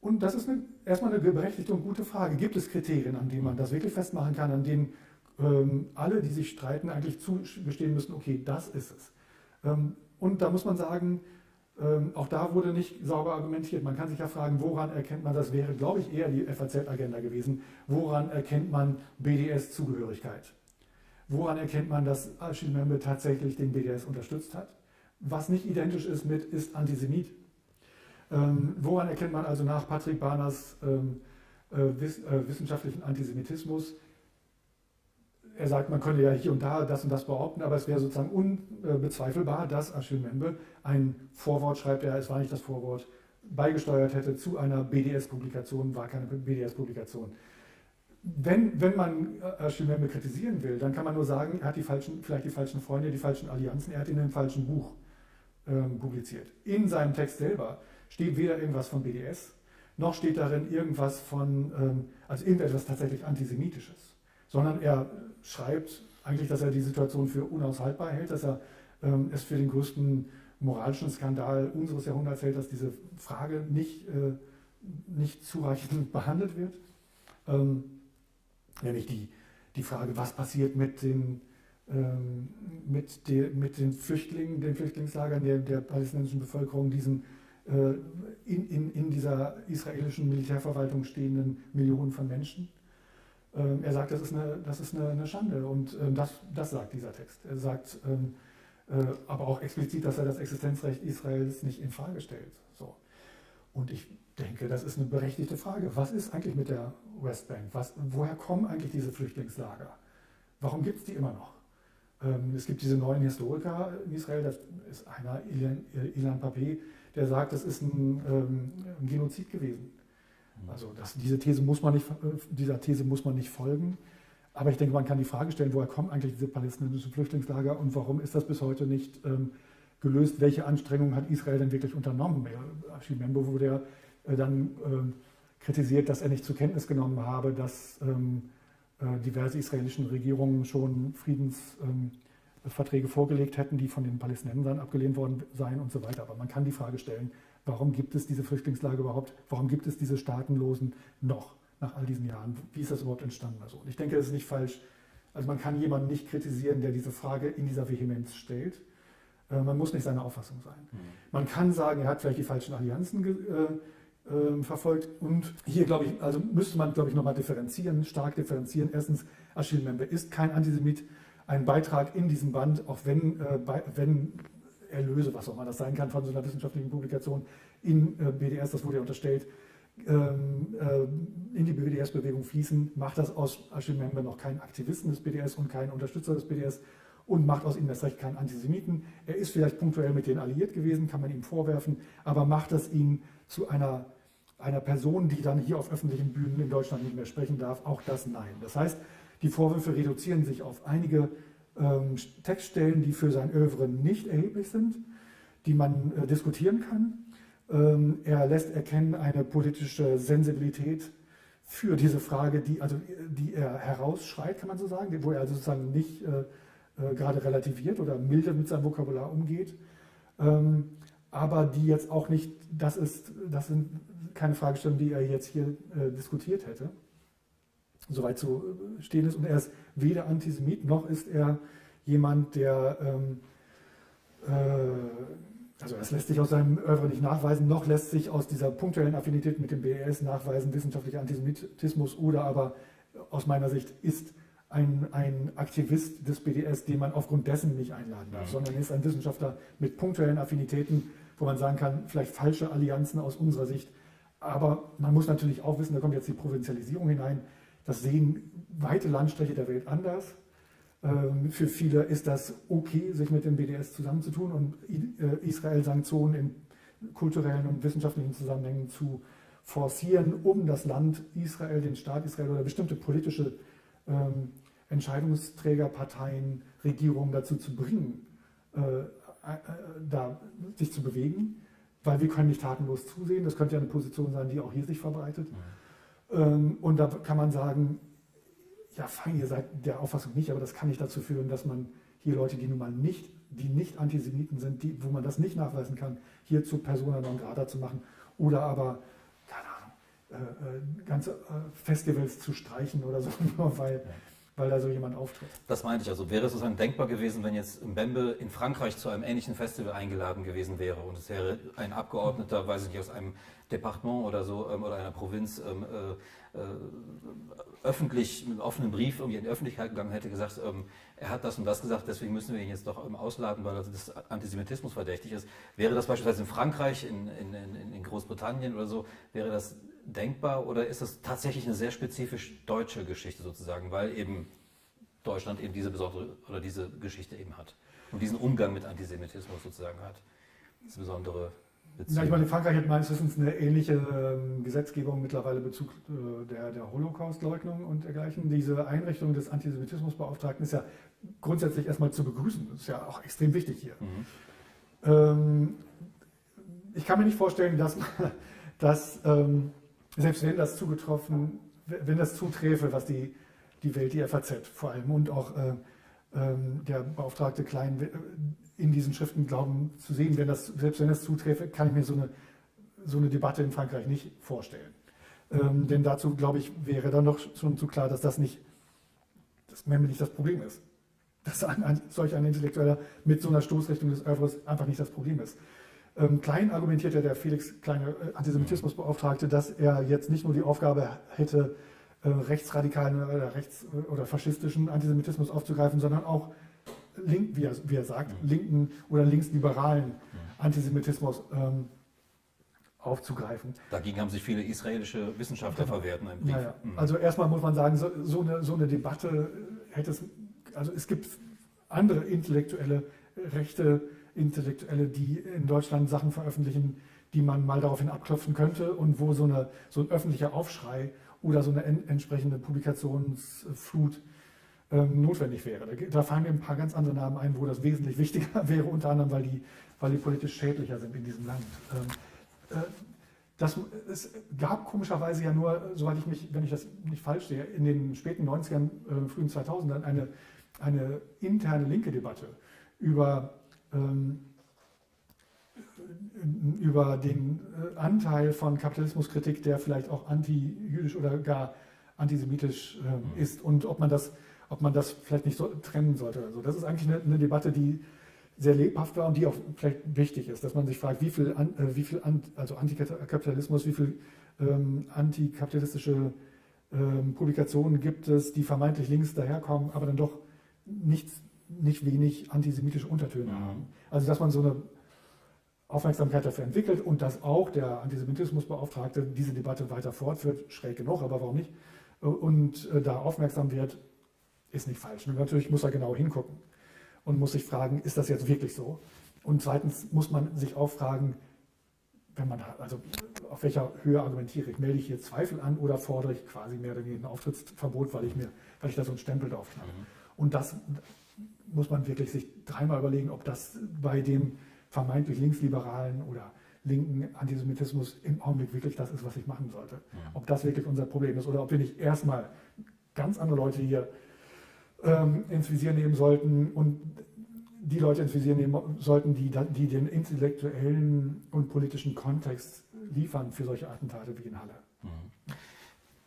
Und das ist eine, erstmal eine berechtigte und gute Frage. Gibt es Kriterien, an denen man das wirklich festmachen kann, an denen ähm, alle, die sich streiten, eigentlich zugestehen müssen, okay, das ist es. Ähm, und da muss man sagen, ähm, auch da wurde nicht sauber argumentiert. Man kann sich ja fragen, woran erkennt man, das wäre, glaube ich, eher die FAZ-Agenda gewesen, woran erkennt man BDS-Zugehörigkeit? Woran erkennt man, dass Achille Membe tatsächlich den BDS unterstützt hat? Was nicht identisch ist mit, ist Antisemit. Ähm, woran erkennt man also nach Patrick Barners ähm, äh, wiss, äh, wissenschaftlichen Antisemitismus? Er sagt, man könnte ja hier und da das und das behaupten, aber es wäre sozusagen unbezweifelbar, dass Achille Membe ein Vorwort schreibt, er, es war nicht das Vorwort, beigesteuert hätte zu einer BDS-Publikation, war keine BDS-Publikation. Wenn, wenn man Achille Membe kritisieren will, dann kann man nur sagen, er hat die falschen, vielleicht die falschen Freunde, die falschen Allianzen, er hat in einem falschen Buch ähm, publiziert. In seinem Text selber steht weder irgendwas von BDS, noch steht darin irgendwas von, ähm, also irgendetwas tatsächlich Antisemitisches sondern er schreibt eigentlich, dass er die Situation für unaushaltbar hält, dass er ähm, es für den größten moralischen Skandal unseres Jahrhunderts hält, dass diese Frage nicht, äh, nicht zureichend behandelt wird. Ähm, nämlich die, die Frage, was passiert mit den, ähm, mit, de, mit den Flüchtlingen, den Flüchtlingslagern der, der palästinensischen Bevölkerung, diesen äh, in, in, in dieser israelischen Militärverwaltung stehenden Millionen von Menschen. Ähm, er sagt, das ist eine, das ist eine, eine Schande und ähm, das, das sagt dieser Text. Er sagt, ähm, äh, aber auch explizit, dass er das Existenzrecht Israels nicht in Frage stellt. So. Und ich denke, das ist eine berechtigte Frage. Was ist eigentlich mit der Westbank? Was, woher kommen eigentlich diese Flüchtlingslager? Warum gibt es die immer noch? Es gibt diese neuen Historiker in Israel, das ist einer, Ilan, äh, Ilan Papé, der sagt, das ist ein, ein Genozid gewesen. Also das, diese These muss man nicht, äh, dieser These muss man nicht folgen. Aber ich denke, man kann die Frage stellen, woher kommen eigentlich diese palästinensischen Flüchtlingslager und warum ist das bis heute nicht ähm, gelöst? Welche Anstrengungen hat Israel denn wirklich unternommen? Achim Membo wurde ja äh, dann äh, kritisiert, dass er nicht zur Kenntnis genommen habe, dass ähm, äh, diverse israelischen Regierungen schon Friedensverträge ähm, vorgelegt hätten, die von den Palästinensern abgelehnt worden seien und so weiter. Aber man kann die Frage stellen, warum gibt es diese Flüchtlingslage überhaupt? Warum gibt es diese Staatenlosen noch? nach all diesen Jahren? Wie ist das überhaupt entstanden? Also, und ich denke, das ist nicht falsch. Also man kann jemanden nicht kritisieren, der diese Frage in dieser Vehemenz stellt. Äh, man muss nicht seiner Auffassung sein. Mhm. Man kann sagen, er hat vielleicht die falschen Allianzen äh, äh, verfolgt. Und hier, glaube ich, also müsste man, glaube ich, nochmal differenzieren, stark differenzieren. Erstens, Achille Membe ist kein Antisemit. Ein Beitrag in diesem Band, auch wenn, äh, bei, wenn Erlöse, was auch immer das sein kann, von so einer wissenschaftlichen Publikation in äh, BDS, das wurde ja unterstellt, ähm, äh, in die BDS-Bewegung fließen, macht das aus Achille Member noch keinen Aktivisten des BDS und keinen Unterstützer des BDS und macht aus ihm das Recht keinen Antisemiten. Er ist vielleicht punktuell mit denen alliiert gewesen, kann man ihm vorwerfen, aber macht das ihn zu einer, einer Person, die dann hier auf öffentlichen Bühnen in Deutschland nicht mehr sprechen darf? Auch das nein. Das heißt, die Vorwürfe reduzieren sich auf einige ähm, Textstellen, die für sein Övre nicht erheblich sind, die man äh, diskutieren kann. Ähm, er lässt erkennen eine politische Sensibilität für diese Frage, die, also, die er herausschreit, kann man so sagen, wo er also sozusagen nicht äh, äh, gerade relativiert oder milde mit seinem Vokabular umgeht, ähm, aber die jetzt auch nicht, das, ist, das sind keine Fragestellungen, die er jetzt hier äh, diskutiert hätte, soweit zu stehen ist. Und er ist weder Antisemit noch ist er jemand, der ähm, äh, also das lässt sich aus seinem Oeuvre nicht nachweisen, noch lässt sich aus dieser punktuellen Affinität mit dem BES nachweisen, wissenschaftlicher Antisemitismus oder aber aus meiner Sicht ist ein, ein Aktivist des BDS, den man aufgrund dessen nicht einladen darf, mhm. sondern ist ein Wissenschaftler mit punktuellen Affinitäten, wo man sagen kann, vielleicht falsche Allianzen aus unserer Sicht. Aber man muss natürlich auch wissen, da kommt jetzt die Provinzialisierung hinein, das sehen weite Landstriche der Welt anders. Ähm, für viele ist das okay, sich mit dem BDS zusammenzutun und äh, Israel-Sanktionen in kulturellen und wissenschaftlichen Zusammenhängen zu forcieren, um das Land Israel, den Staat Israel oder bestimmte politische ähm, Entscheidungsträgerparteien, Regierungen dazu zu bringen, äh, äh, da sich zu bewegen, weil wir können nicht tatenlos zusehen. Das könnte ja eine Position sein, die auch hier sich verbreitet. Mhm. Ähm, und da kann man sagen, ja fein, ihr seid der Auffassung nicht, aber das kann nicht dazu führen, dass man hier Leute, die nun mal nicht, die nicht Antisemiten sind, die, wo man das nicht nachweisen kann, hier zu Persona non grata zu machen oder aber, keine Ahnung, äh, äh ganze äh, Festivals zu streichen oder so, nur weil, weil da so jemand auftritt. Das meinte ich. Also wäre es sozusagen denkbar gewesen, wenn jetzt Mbembe in Frankreich zu einem ähnlichen Festival eingeladen gewesen wäre und es wäre ein Abgeordneter, weiß ich nicht, aus einem Departement oder so ähm, oder einer Provinz ähm, äh, äh, öffentlich mit einem offenen Brief irgendwie in die Öffentlichkeit gegangen hätte gesagt, ähm, er hat das und das gesagt, deswegen müssen wir ihn jetzt doch ähm, ausladen, weil des Antisemitismus verdächtig ist. Wäre das beispielsweise in Frankreich, in, in, in Großbritannien oder so, wäre das denkbar oder ist das tatsächlich eine sehr spezifisch deutsche Geschichte sozusagen, weil eben Deutschland eben diese besondere oder diese Geschichte eben hat und diesen Umgang mit Antisemitismus sozusagen hat, diese besondere ja, ich meine, Frankreich hat meines Wissens eine ähnliche ähm, Gesetzgebung mittlerweile Bezug äh, der, der Holocaust-Leugnung und dergleichen. Diese Einrichtung des Antisemitismusbeauftragten ist ja grundsätzlich erstmal zu begrüßen. Das ist ja auch extrem wichtig hier. Mhm. Ähm, ich kann mir nicht vorstellen, dass, dass ähm, selbst wenn das zugetroffen, wenn das zuträfe, was die, die Welt, die FAZ vor allem und auch äh, ähm, der Beauftragte Klein in diesen Schriften glauben zu sehen. Wenn das, selbst wenn das zuträfe, kann ich mir so eine, so eine Debatte in Frankreich nicht vorstellen. Ähm, denn dazu, glaube ich, wäre dann doch schon zu klar, dass das nicht, das Membe nicht das Problem ist. Dass ein, ein, solch ein Intellektueller mit so einer Stoßrichtung des Övres einfach nicht das Problem ist. Ähm, Klein argumentiert ja der Felix Kleine äh, Antisemitismusbeauftragte, dass er jetzt nicht nur die Aufgabe hätte, äh, rechtsradikalen oder rechts- oder faschistischen Antisemitismus aufzugreifen, sondern auch link, wie, er, wie er sagt, linken oder linksliberalen. Antisemitismus ähm, aufzugreifen. Dagegen haben sich viele israelische Wissenschaftler genau. verwehrt Brief. Naja. Mhm. Also erstmal muss man sagen, so, so, eine, so eine Debatte hätte es, also es gibt andere intellektuelle, rechte Intellektuelle, die in Deutschland Sachen veröffentlichen, die man mal daraufhin abklopfen könnte und wo so, eine, so ein öffentlicher Aufschrei oder so eine en entsprechende Publikationsflut ähm, notwendig wäre. Da, da, fallen mir ein paar ganz andere Namen ein, wo das wesentlich wichtiger wäre, unter anderem, weil die, weil die politisch schädlicher sind in diesem Land. Ähm, äh, das, es gab komischerweise ja nur, soweit ich mich, wenn ich das nicht falsch sehe, in den späten 90ern, äh, frühen 2000ern eine, eine interne linke Debatte über ähm, über den äh, Anteil von Kapitalismuskritik, der vielleicht auch anti-jüdisch oder gar antisemitisch äh, ist und ob man das, ob man das vielleicht nicht so trennen sollte. Also das ist eigentlich eine, eine, Debatte, die sehr lebhaft war und die auch vielleicht wichtig ist, dass man sich fragt, wie viel, an, äh, wie viel an, also Antikapitalismus, wie viel ähm, antikapitalistische ähm, Publikationen gibt es, die vermeintlich links daherkommen, aber dann doch nicht, nicht wenig antisemitische Untertöne mhm. haben. Also dass man so eine Aufmerksamkeit dafür entwickelt und dass auch der Antisemitismusbeauftragte diese Debatte weiter fortführt, schräg genug, aber warum nicht, und äh, da aufmerksam wird, ist nicht falsch. Und natürlich muss er genau hingucken und muss sich fragen, ist das jetzt wirklich so? Und zweitens muss man sich auch fragen, wenn man, also auf welcher Höhe argumentiere ich? Melde ich hier Zweifel an oder fordere ich quasi mehr oder weniger ein Auftrittsverbot, weil ich, mir, weil ich da so einen Stempel drauf? Mhm. Und das muss man wirklich sich dreimal überlegen, ob das bei dem vermeintlich linksliberalen oder linken Antisemitismus im Augenblick wirklich das ist, was ich machen sollte. Ja. Ob das wirklich unser Problem ist oder ob wir nicht erstmal ganz andere Leute hier ähm, ins Visier nehmen sollten und die Leute ins Visier nehmen sollten, die, die den intellektuellen und politischen Kontext liefern für solche Attentate wie in Halle. Mhm.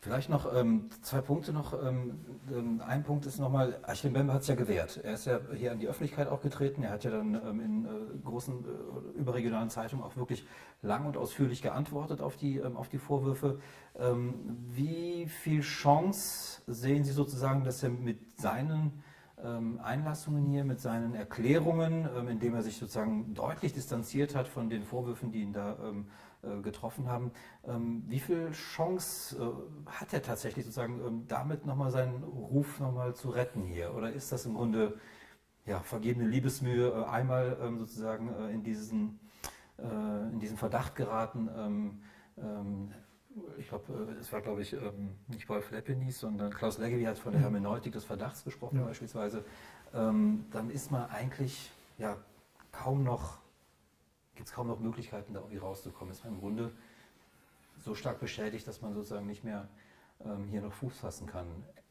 Vielleicht noch ähm, zwei Punkte noch. Ähm, ähm ein Punkt ist nochmal, Achille Mbembe hat es ja gewährt. Er ist ja hier an die Öffentlichkeit auch getreten. Er hat ja dann ähm, in äh, großen äh, überregionalen Zeitungen auch wirklich lang und ausführlich geantwortet auf die, ähm, auf die Vorwürfe. Ähm, wie viel Chance sehen Sie sozusagen, dass er mit seinen Einlassungen hier, mit seinen Erklärungen, indem er sich sozusagen deutlich distanziert hat von den Vorwürfen, die ihn da äh, getroffen haben. Ähm, wie viel Chance äh, hat er tatsächlich sozusagen ähm, damit nochmal seinen Ruf nochmal zu retten hier? Oder ist das im Grunde ja, vergebene Liebesmühe, äh, einmal ähm, sozusagen in, diesen, in diesen Verdacht geraten? ich glaube, es war, glaube ich, nicht Wolf Leppenis, sondern Klaus Leggevi hat von der mhm. Hermeneutik des Verdachts gesprochen ja. beispielsweise. dann ist man eigentlich ja, kaum noch gibt es kaum noch Möglichkeiten, da irgendwie rauszukommen. Ist man im Grunde so stark beschädigt, dass man sozusagen nicht mehr ähm, hier noch Fuß fassen kann,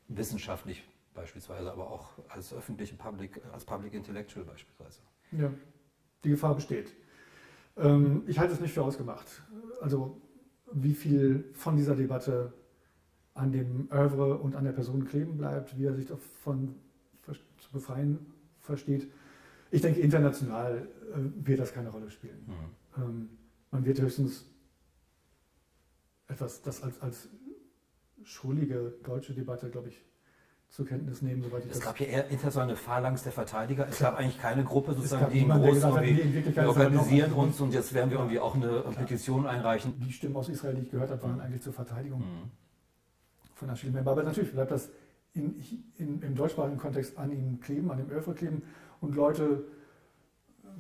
wissenschaftlich beispielsweise, aber auch als öffentliche Public, als Public Intellectual beispielsweise. Ja, die Gefahr besteht. Ähm, ich halte es nicht für ausgemacht. Also wie viel von dieser Debatte an dem Oeuvre und an der Person kleben bleibt, wie er sich davon zu befreien versteht, ich denke, international äh, wird das keine Rolle spielen. Mhm. Ähm, man wird höchstens etwas, das als, als schrullige deutsche Debatte, glaube ich, zur Kenntnis nehmen, soweit ich Es gab ja eher internationale Phalanx der Verteidiger. Es gab eigentlich keine Gruppe, sozusagen, die niemand, groß hat, wir organisieren uns und jetzt werden wir irgendwie auch eine Klar. Petition einreichen. Die Stimmen aus Israel, die ich gehört habe, waren mhm. eigentlich zur Verteidigung mhm. von Achille Member. Aber natürlich bleibt das in, in, im deutschsprachigen Kontext an ihm kleben, an dem Öfer kleben und Leute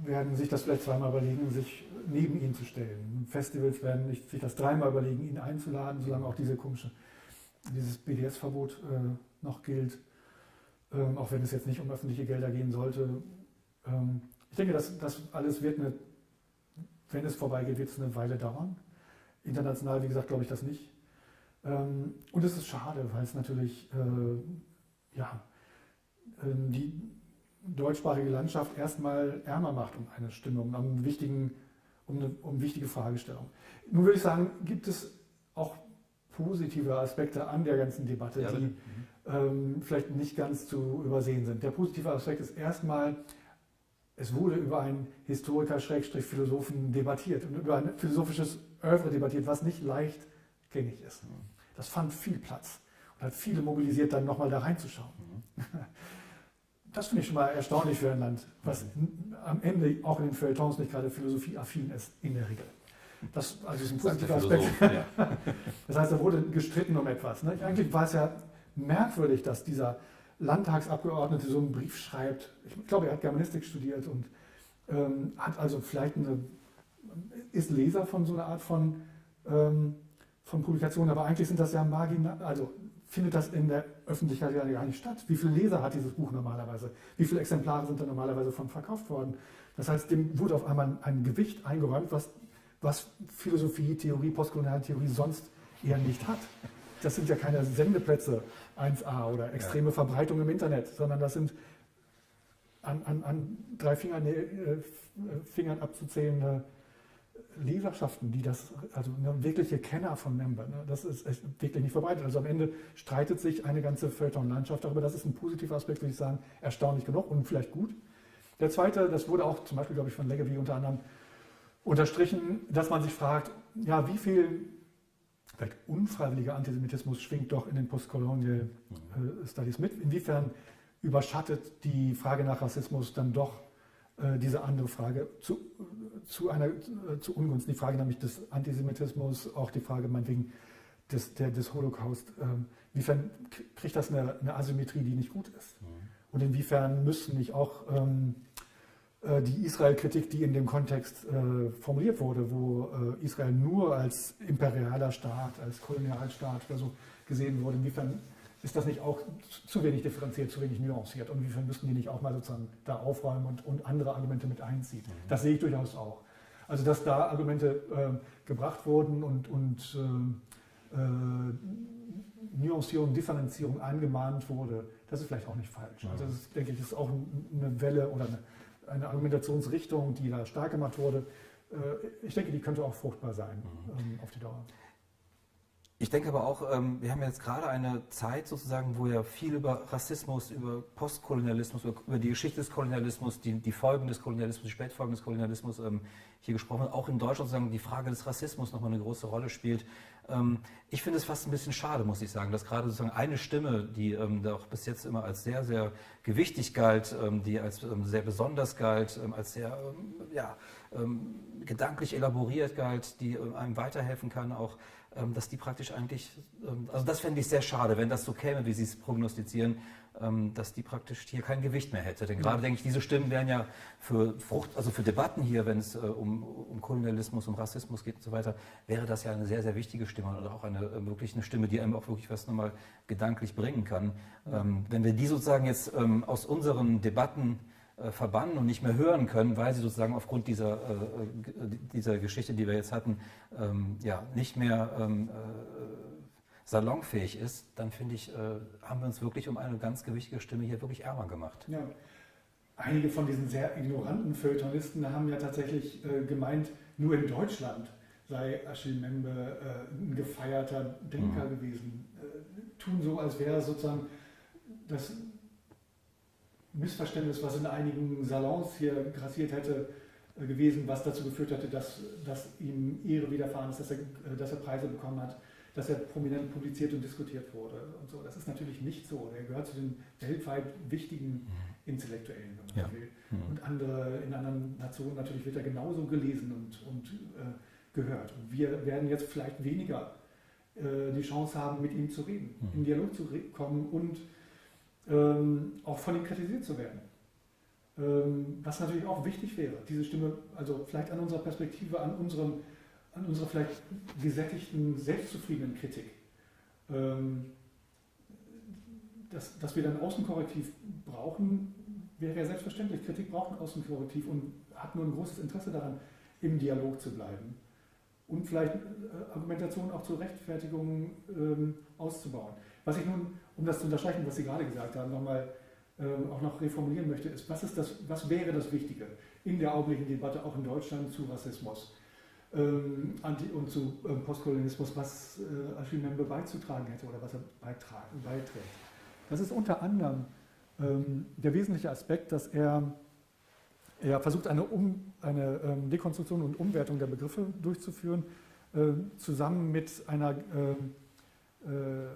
werden sich das vielleicht zweimal überlegen, sich neben ihn zu stellen. Festivals werden sich das dreimal überlegen, ihn einzuladen, solange auch diese komische, dieses BDS-Verbot äh, noch gilt, ähm, auch wenn es jetzt nicht um öffentliche Gelder gehen sollte. Ähm, ich denke, dass das alles wird eine, wenn es vorbeigeht, wird es eine Weile dauern. International, wie gesagt, glaube ich das nicht. Ähm, und es ist schade, weil es natürlich, äh, ja, äh, die, deutschsprachige Landschaft erstmal ärmer macht um eine Stimme, um, einen wichtigen, um, eine, um wichtige Fragestellungen. Nun würde ich sagen, gibt es auch positive Aspekte an der ganzen Debatte, ja, die ähm, vielleicht nicht ganz zu übersehen sind. Der positive Aspekt ist erstmal, es wurde über einen Historiker-Philosophen debattiert und über ein philosophisches Oeuvre debattiert, was nicht leicht gängig ist. Mhm. Das fand viel Platz und hat viele mobilisiert, dann nochmal da reinzuschauen. Mhm. das finde ich schon mal erstaunlich für ein Land, was am Ende auch in den Feuilletons nicht gerade philosophieaffin ist, in der Regel. Das, also ist ein positiver Aspekt. Ja. Das heißt, da wurde gestritten um etwas. Ne? Eigentlich war es ja merkwürdig, dass dieser Landtagsabgeordnete so einen Brief schreibt. Ich glaube, er hat Germanistik studiert und ähm, hat also vielleicht eine, ist Leser von so einer Art von, ähm, von Publikationen, aber eigentlich sind das ja marginal, also findet das in der Öffentlichkeit ja gar nicht statt. Wie viele Leser hat dieses Buch normalerweise? Wie viele Exemplare sind da normalerweise von verkauft worden? Das heißt, dem wurde auf einmal ein Gewicht eingeräumt, was, was Philosophie, Theorie, postkoloniale Theorie sonst eher nicht hat. Das sind ja keine Sendeplätze 1a oder extreme ja. Verbreitung im Internet, sondern das sind an, an, an drei Fingern, äh, Fingern abzuzählende Leserschaften, die das, also eine wirkliche Kenner von Member, ne, das ist wirklich nicht verbreitet. Also am Ende streitet sich eine ganze Feuilleton-Landschaft darüber. Das ist ein positiver Aspekt, würde ich sagen, erstaunlich genug und vielleicht gut. Der zweite, das wurde auch zum Beispiel, glaube ich, von Leggevi unter anderem unterstrichen, dass man sich fragt, ja, wie viel vielleicht unfreiwilliger Antisemitismus schwingt doch in den Postcolonial äh, Studies mit. Inwiefern überschattet die Frage nach Rassismus dann doch diese andere Frage zu, zu, einer, zu Ungunsten, die Frage nämlich des Antisemitismus, auch die Frage meinetwegen des, der, des Holocaust. Ähm, inwiefern kriegt das eine, eine, Asymmetrie, die nicht gut ist? Mhm. Und inwiefern müssen nicht auch ähm, äh, die Israel-Kritik, die in dem Kontext äh, formuliert wurde, wo äh, Israel nur als imperialer Staat, als Kolonialstaat oder so gesehen wurde, inwiefern ist das nicht auch zu wenig differenziert, zu wenig nuanciert? Und inwiefern müssten die nicht auch mal sozusagen da aufräumen und, und andere Argumente mit einziehen? Mhm. Das sehe ich durchaus auch. Also, dass da Argumente äh, gebracht wurden und, und äh, äh, Nuancierung, Differenzierung angemahnt wurde, das ist vielleicht auch nicht falsch. Also, das ist, denke ich, ist auch eine Welle oder eine, eine Argumentationsrichtung, die da stark gemacht wurde. Äh, ich denke, die könnte auch fruchtbar sein mhm. ähm, auf die Dauer. Ich denke aber auch, ähm, wir haben jetzt gerade eine Zeit sozusagen, wo ja viel über Rassismus, über Postkolonialismus, über die Geschichte des Kolonialismus, die, die Folgen des Kolonialismus, die Spätfolgen des Kolonialismus ähm, hier gesprochen wird. Auch in Deutschland sozusagen die Frage des Rassismus nochmal eine große Rolle spielt. Ähm, ich finde es fast ein bisschen schade, muss ich sagen, dass gerade sozusagen eine Stimme, die doch bis jetzt immer als sehr, sehr gewichtig galt, die als sehr besonders galt, als sehr ja, gedanklich elaboriert galt, die einem weiterhelfen kann, auch dass die praktisch eigentlich, ähm, also das fände ich sehr schade, wenn das so käme, wie Sie es prognostizieren, ähm, dass die praktisch hier kein Gewicht mehr hätte. Denn gerade ja. denke ich, diese Stimmen wären ja für Frucht, also für Debatten hier, wenn es äh, um, um Kolonialismus, um Rassismus geht und so weiter, wäre das ja eine sehr, sehr wichtige Stimme oder auch eine äh, wirklich eine Stimme, die einem auch wirklich was nochmal gedanklich bringen kann. Ja. Wenn wir die sozusagen jetzt aus unseren Debatten verbannen und nicht mehr hören können, weil sie sozusagen aufgrund dieser, äh, äh, dieser Geschichte, die wir jetzt hatten, ähm, ja, nicht mehr ähm, salonfähig ist, dann finde ich, haben wir uns wirklich um eine ganz gewichtige Stimme hier wirklich ärmer gemacht. Ja. Einige von diesen sehr ignoranten Feuilletonisten haben ja tatsächlich gemeint, nur in Deutschland sei Achille Membe ein gefeierter Denker mhm. gewesen. tun so, als wäre sozusagen das Missverständnis, was in einigen Salons hier grassiert hätte, äh, gewesen, was dazu geführt hätte, dass, dass ihm Ehre widerfahren ist, dass er, äh, dass er Preise bekommen hat, dass er prominent publiziert und diskutiert wurde und so. Das ist natürlich nicht so. Er gehört zu den weltweit wichtigen. Intellektuellen, wenn man ja. will. Mhm. Und andere, in anderen Nationen natürlich wird er genauso gelesen und, und äh, gehört. Und wir werden jetzt vielleicht weniger äh, die Chance haben, mit ihm zu reden, mhm. in Dialog zu kommen und ähm, auch von ihm kritisiert zu werden. Ähm, was natürlich auch wichtig wäre, diese Stimme, also vielleicht an unserer Perspektive, an, unserem, an unserer vielleicht gesättigten, selbstzufriedenen Kritik. Ähm, dass, dass wir dann Außenkorrektiv brauchen, wäre ja selbstverständlich. Kritik braucht ein Außenkorrektiv und hat nur ein großes Interesse daran, im Dialog zu bleiben. Und vielleicht äh, Argumentationen auch zur Rechtfertigung ähm, auszubauen. Was ich nun um das zu unterstreichen, was Sie gerade gesagt haben, nochmal ähm, auch noch reformulieren möchte, ist, was, ist das, was wäre das Wichtige in der augenblicklichen Debatte auch in Deutschland zu Rassismus ähm, und zu ähm, Postkolonialismus, was äh, Achille Membe beizutragen hätte oder was er beitragen, beiträgt. Das ist unter anderem ähm, der wesentliche Aspekt, dass er, er versucht, eine, um, eine ähm, Dekonstruktion und Umwertung der Begriffe durchzuführen, äh, zusammen mit einer äh, äh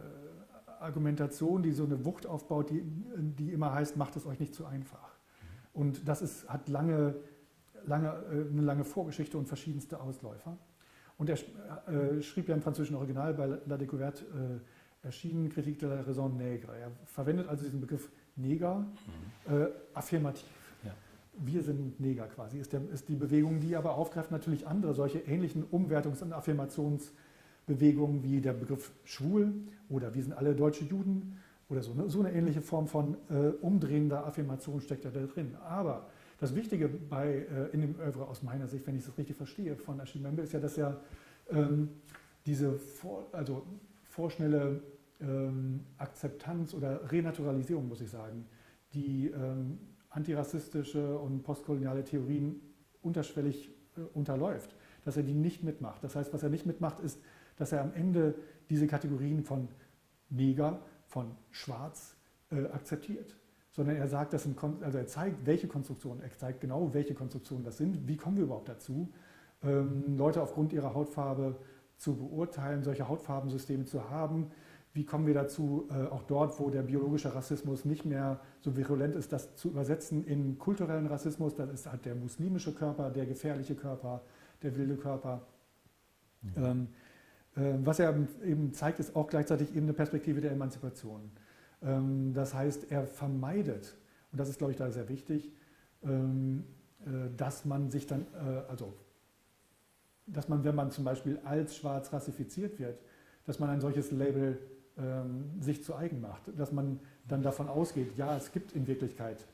Argumentation, die so eine Wucht aufbaut, die, die immer heißt, macht es euch nicht zu einfach. Und das ist, hat lange, lange, äh, eine lange Vorgeschichte und verschiedenste Ausläufer. Und er äh, schrieb ja im französischen Original bei La Découverte äh, erschienen Kritik de la Raison Nègre. Er verwendet also diesen Begriff Neger mhm. äh, affirmativ. Ja. Wir sind Neger quasi, ist, der, ist die Bewegung, die aber aufgreift natürlich andere solche ähnlichen Umwertungs- und Affirmationsbewegungen wie der Begriff schwul oder wir sind alle deutsche Juden oder so. Ne? So eine ähnliche Form von äh, umdrehender Affirmation steckt da drin. Aber das Wichtige bei, äh, in dem Oeuvre aus meiner Sicht, wenn ich das richtig verstehe, von Achille Membe, ist ja, dass er ähm, diese vor, also vorschnelle ähm, Akzeptanz oder Renaturalisierung, muss ich sagen, die ähm, antirassistische und postkoloniale Theorien unterschwellig äh, unterläuft, dass er die nicht mitmacht. Das heißt, was er nicht mitmacht, ist, dass er am Ende diese Kategorien von Neger, von Schwarz äh, akzeptiert. Sondern er sagt, das sind, also er zeigt, welche Konstruktionen, er zeigt genau, welche Konstruktionen das sind, wie kommen wir überhaupt dazu, ähm, Leute aufgrund ihrer Hautfarbe zu beurteilen, solche Hautfarbensysteme zu haben, wie kommen wir dazu, äh, auch dort, wo der biologische Rassismus nicht mehr so virulent ist, das zu übersetzen in kulturellen Rassismus? Das ist halt der muslimische Körper, der gefährliche Körper, der wilde Körper. Mhm. Ähm, äh, was er eben zeigt, ist auch gleichzeitig eben eine Perspektive der Emanzipation. Ähm, das heißt, er vermeidet, und das ist, glaube ich, da sehr wichtig, ähm, äh, dass man sich dann, äh, also, dass man, wenn man zum Beispiel als schwarz rassifiziert wird, dass man ein solches Label ähm, sich zu eigen macht. Dass man dann davon ausgeht, ja, es gibt in Wirklichkeit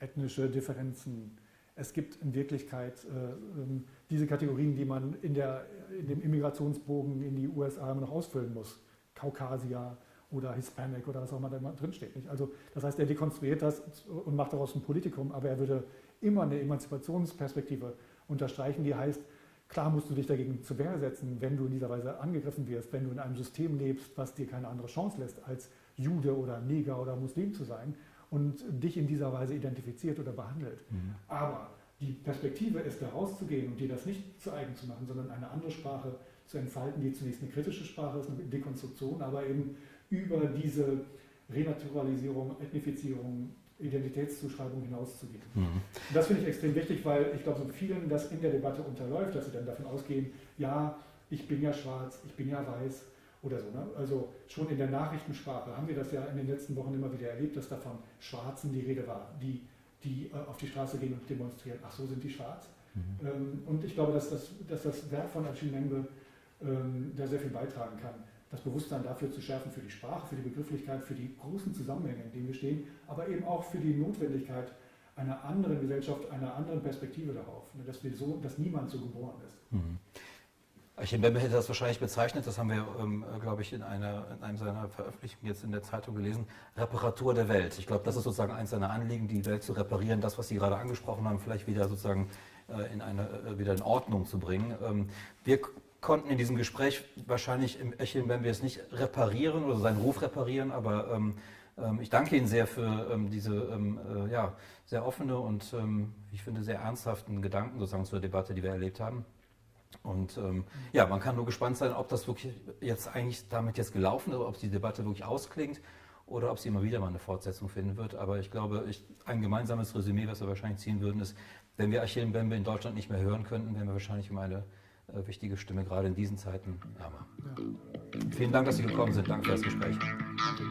ethnische Differenzen. Es gibt in Wirklichkeit äh, ähm, diese Kategorien, die man in, der, in dem Immigrationsbogen in die USA immer noch ausfüllen muss. Kaukasier oder Hispanic oder was auch immer da drinsteht. Nicht? Also das heißt, er dekonstruiert das und macht daraus ein Politikum, aber er würde immer eine Emanzipationsperspektive unterstreichen, die heißt, Klar musst du dich dagegen zur Wehr setzen, wenn du in dieser Weise angegriffen wirst, wenn du in einem System lebst, was dir keine andere Chance lässt, als Jude oder Neger oder Muslim zu sein und dich in dieser Weise identifiziert oder behandelt. Mhm. Aber die Perspektive ist, da rauszugehen und dir das nicht zu eigen zu machen, sondern eine andere Sprache zu entfalten, die zunächst eine kritische Sprache ist, eine Dekonstruktion, aber eben über diese Renaturalisierung, Ethnifizierung, Identitätszuschreibung hinauszugehen. Mhm. das finde ich extrem wichtig, weil ich glaube, so vielen das in der Debatte unterläuft, dass sie dann davon ausgehen, ja, ich bin ja schwarz, ich bin ja weiß oder so. Ne? Also schon in der Nachrichtensprache haben wir das ja in den letzten Wochen immer wieder erlebt, dass da von Schwarzen die Rede war, die, die äh, auf die Straße gehen und demonstrieren, ach so sind die schwarz. Mhm. Ähm, und ich glaube, dass das, dass das Werk von Achille Mengbe ähm, da sehr viel beitragen kann das Bewusstsein dafür zu schärfen, für die Sprache, für die Begrifflichkeit, für die großen Zusammenhänge, in denen wir stehen, aber eben auch für die Notwendigkeit einer anderen Gesellschaft, einer anderen Perspektive darauf, ne, dass, wir so, dass niemand so geboren ist. Mhm. Achim Bembe hätte das wahrscheinlich bezeichnet, das haben wir, ähm, glaube ich, in, einer, in einem seiner Veröffentlichungen jetzt in der Zeitung gelesen, Reparatur der Welt. Ich glaube, das ist sozusagen eins seiner Anliegen, die Welt zu reparieren, das, was Sie gerade angesprochen haben, vielleicht wieder sozusagen äh, in eine, äh, wieder in Ordnung zu bringen. Ähm, wir konnten in diesem Gespräch wahrscheinlich im Echeln wir es nicht reparieren oder seinen Ruf reparieren, aber ähm, ähm, ich danke Ihnen sehr für ähm, diese ähm, äh, ja, sehr offene und ähm, ich finde sehr ernsthaften Gedanken sozusagen zur Debatte, die wir erlebt haben. Und ähm, ja, man kann nur gespannt sein, ob das wirklich jetzt eigentlich damit jetzt gelaufen ist, ob die Debatte wirklich ausklingt oder ob sie immer wieder mal eine Fortsetzung finden wird. Aber ich glaube, ich, ein gemeinsames Resümee, was wir wahrscheinlich ziehen würden, ist, wenn wir Achille Mbembe in Deutschland nicht mehr hören könnten, wären wir wahrscheinlich um eine äh, wichtige Stimme, gerade in diesen Zeiten. Ja. Vielen Dank, dass Sie gekommen sind. Danke für das Gespräch. Danke.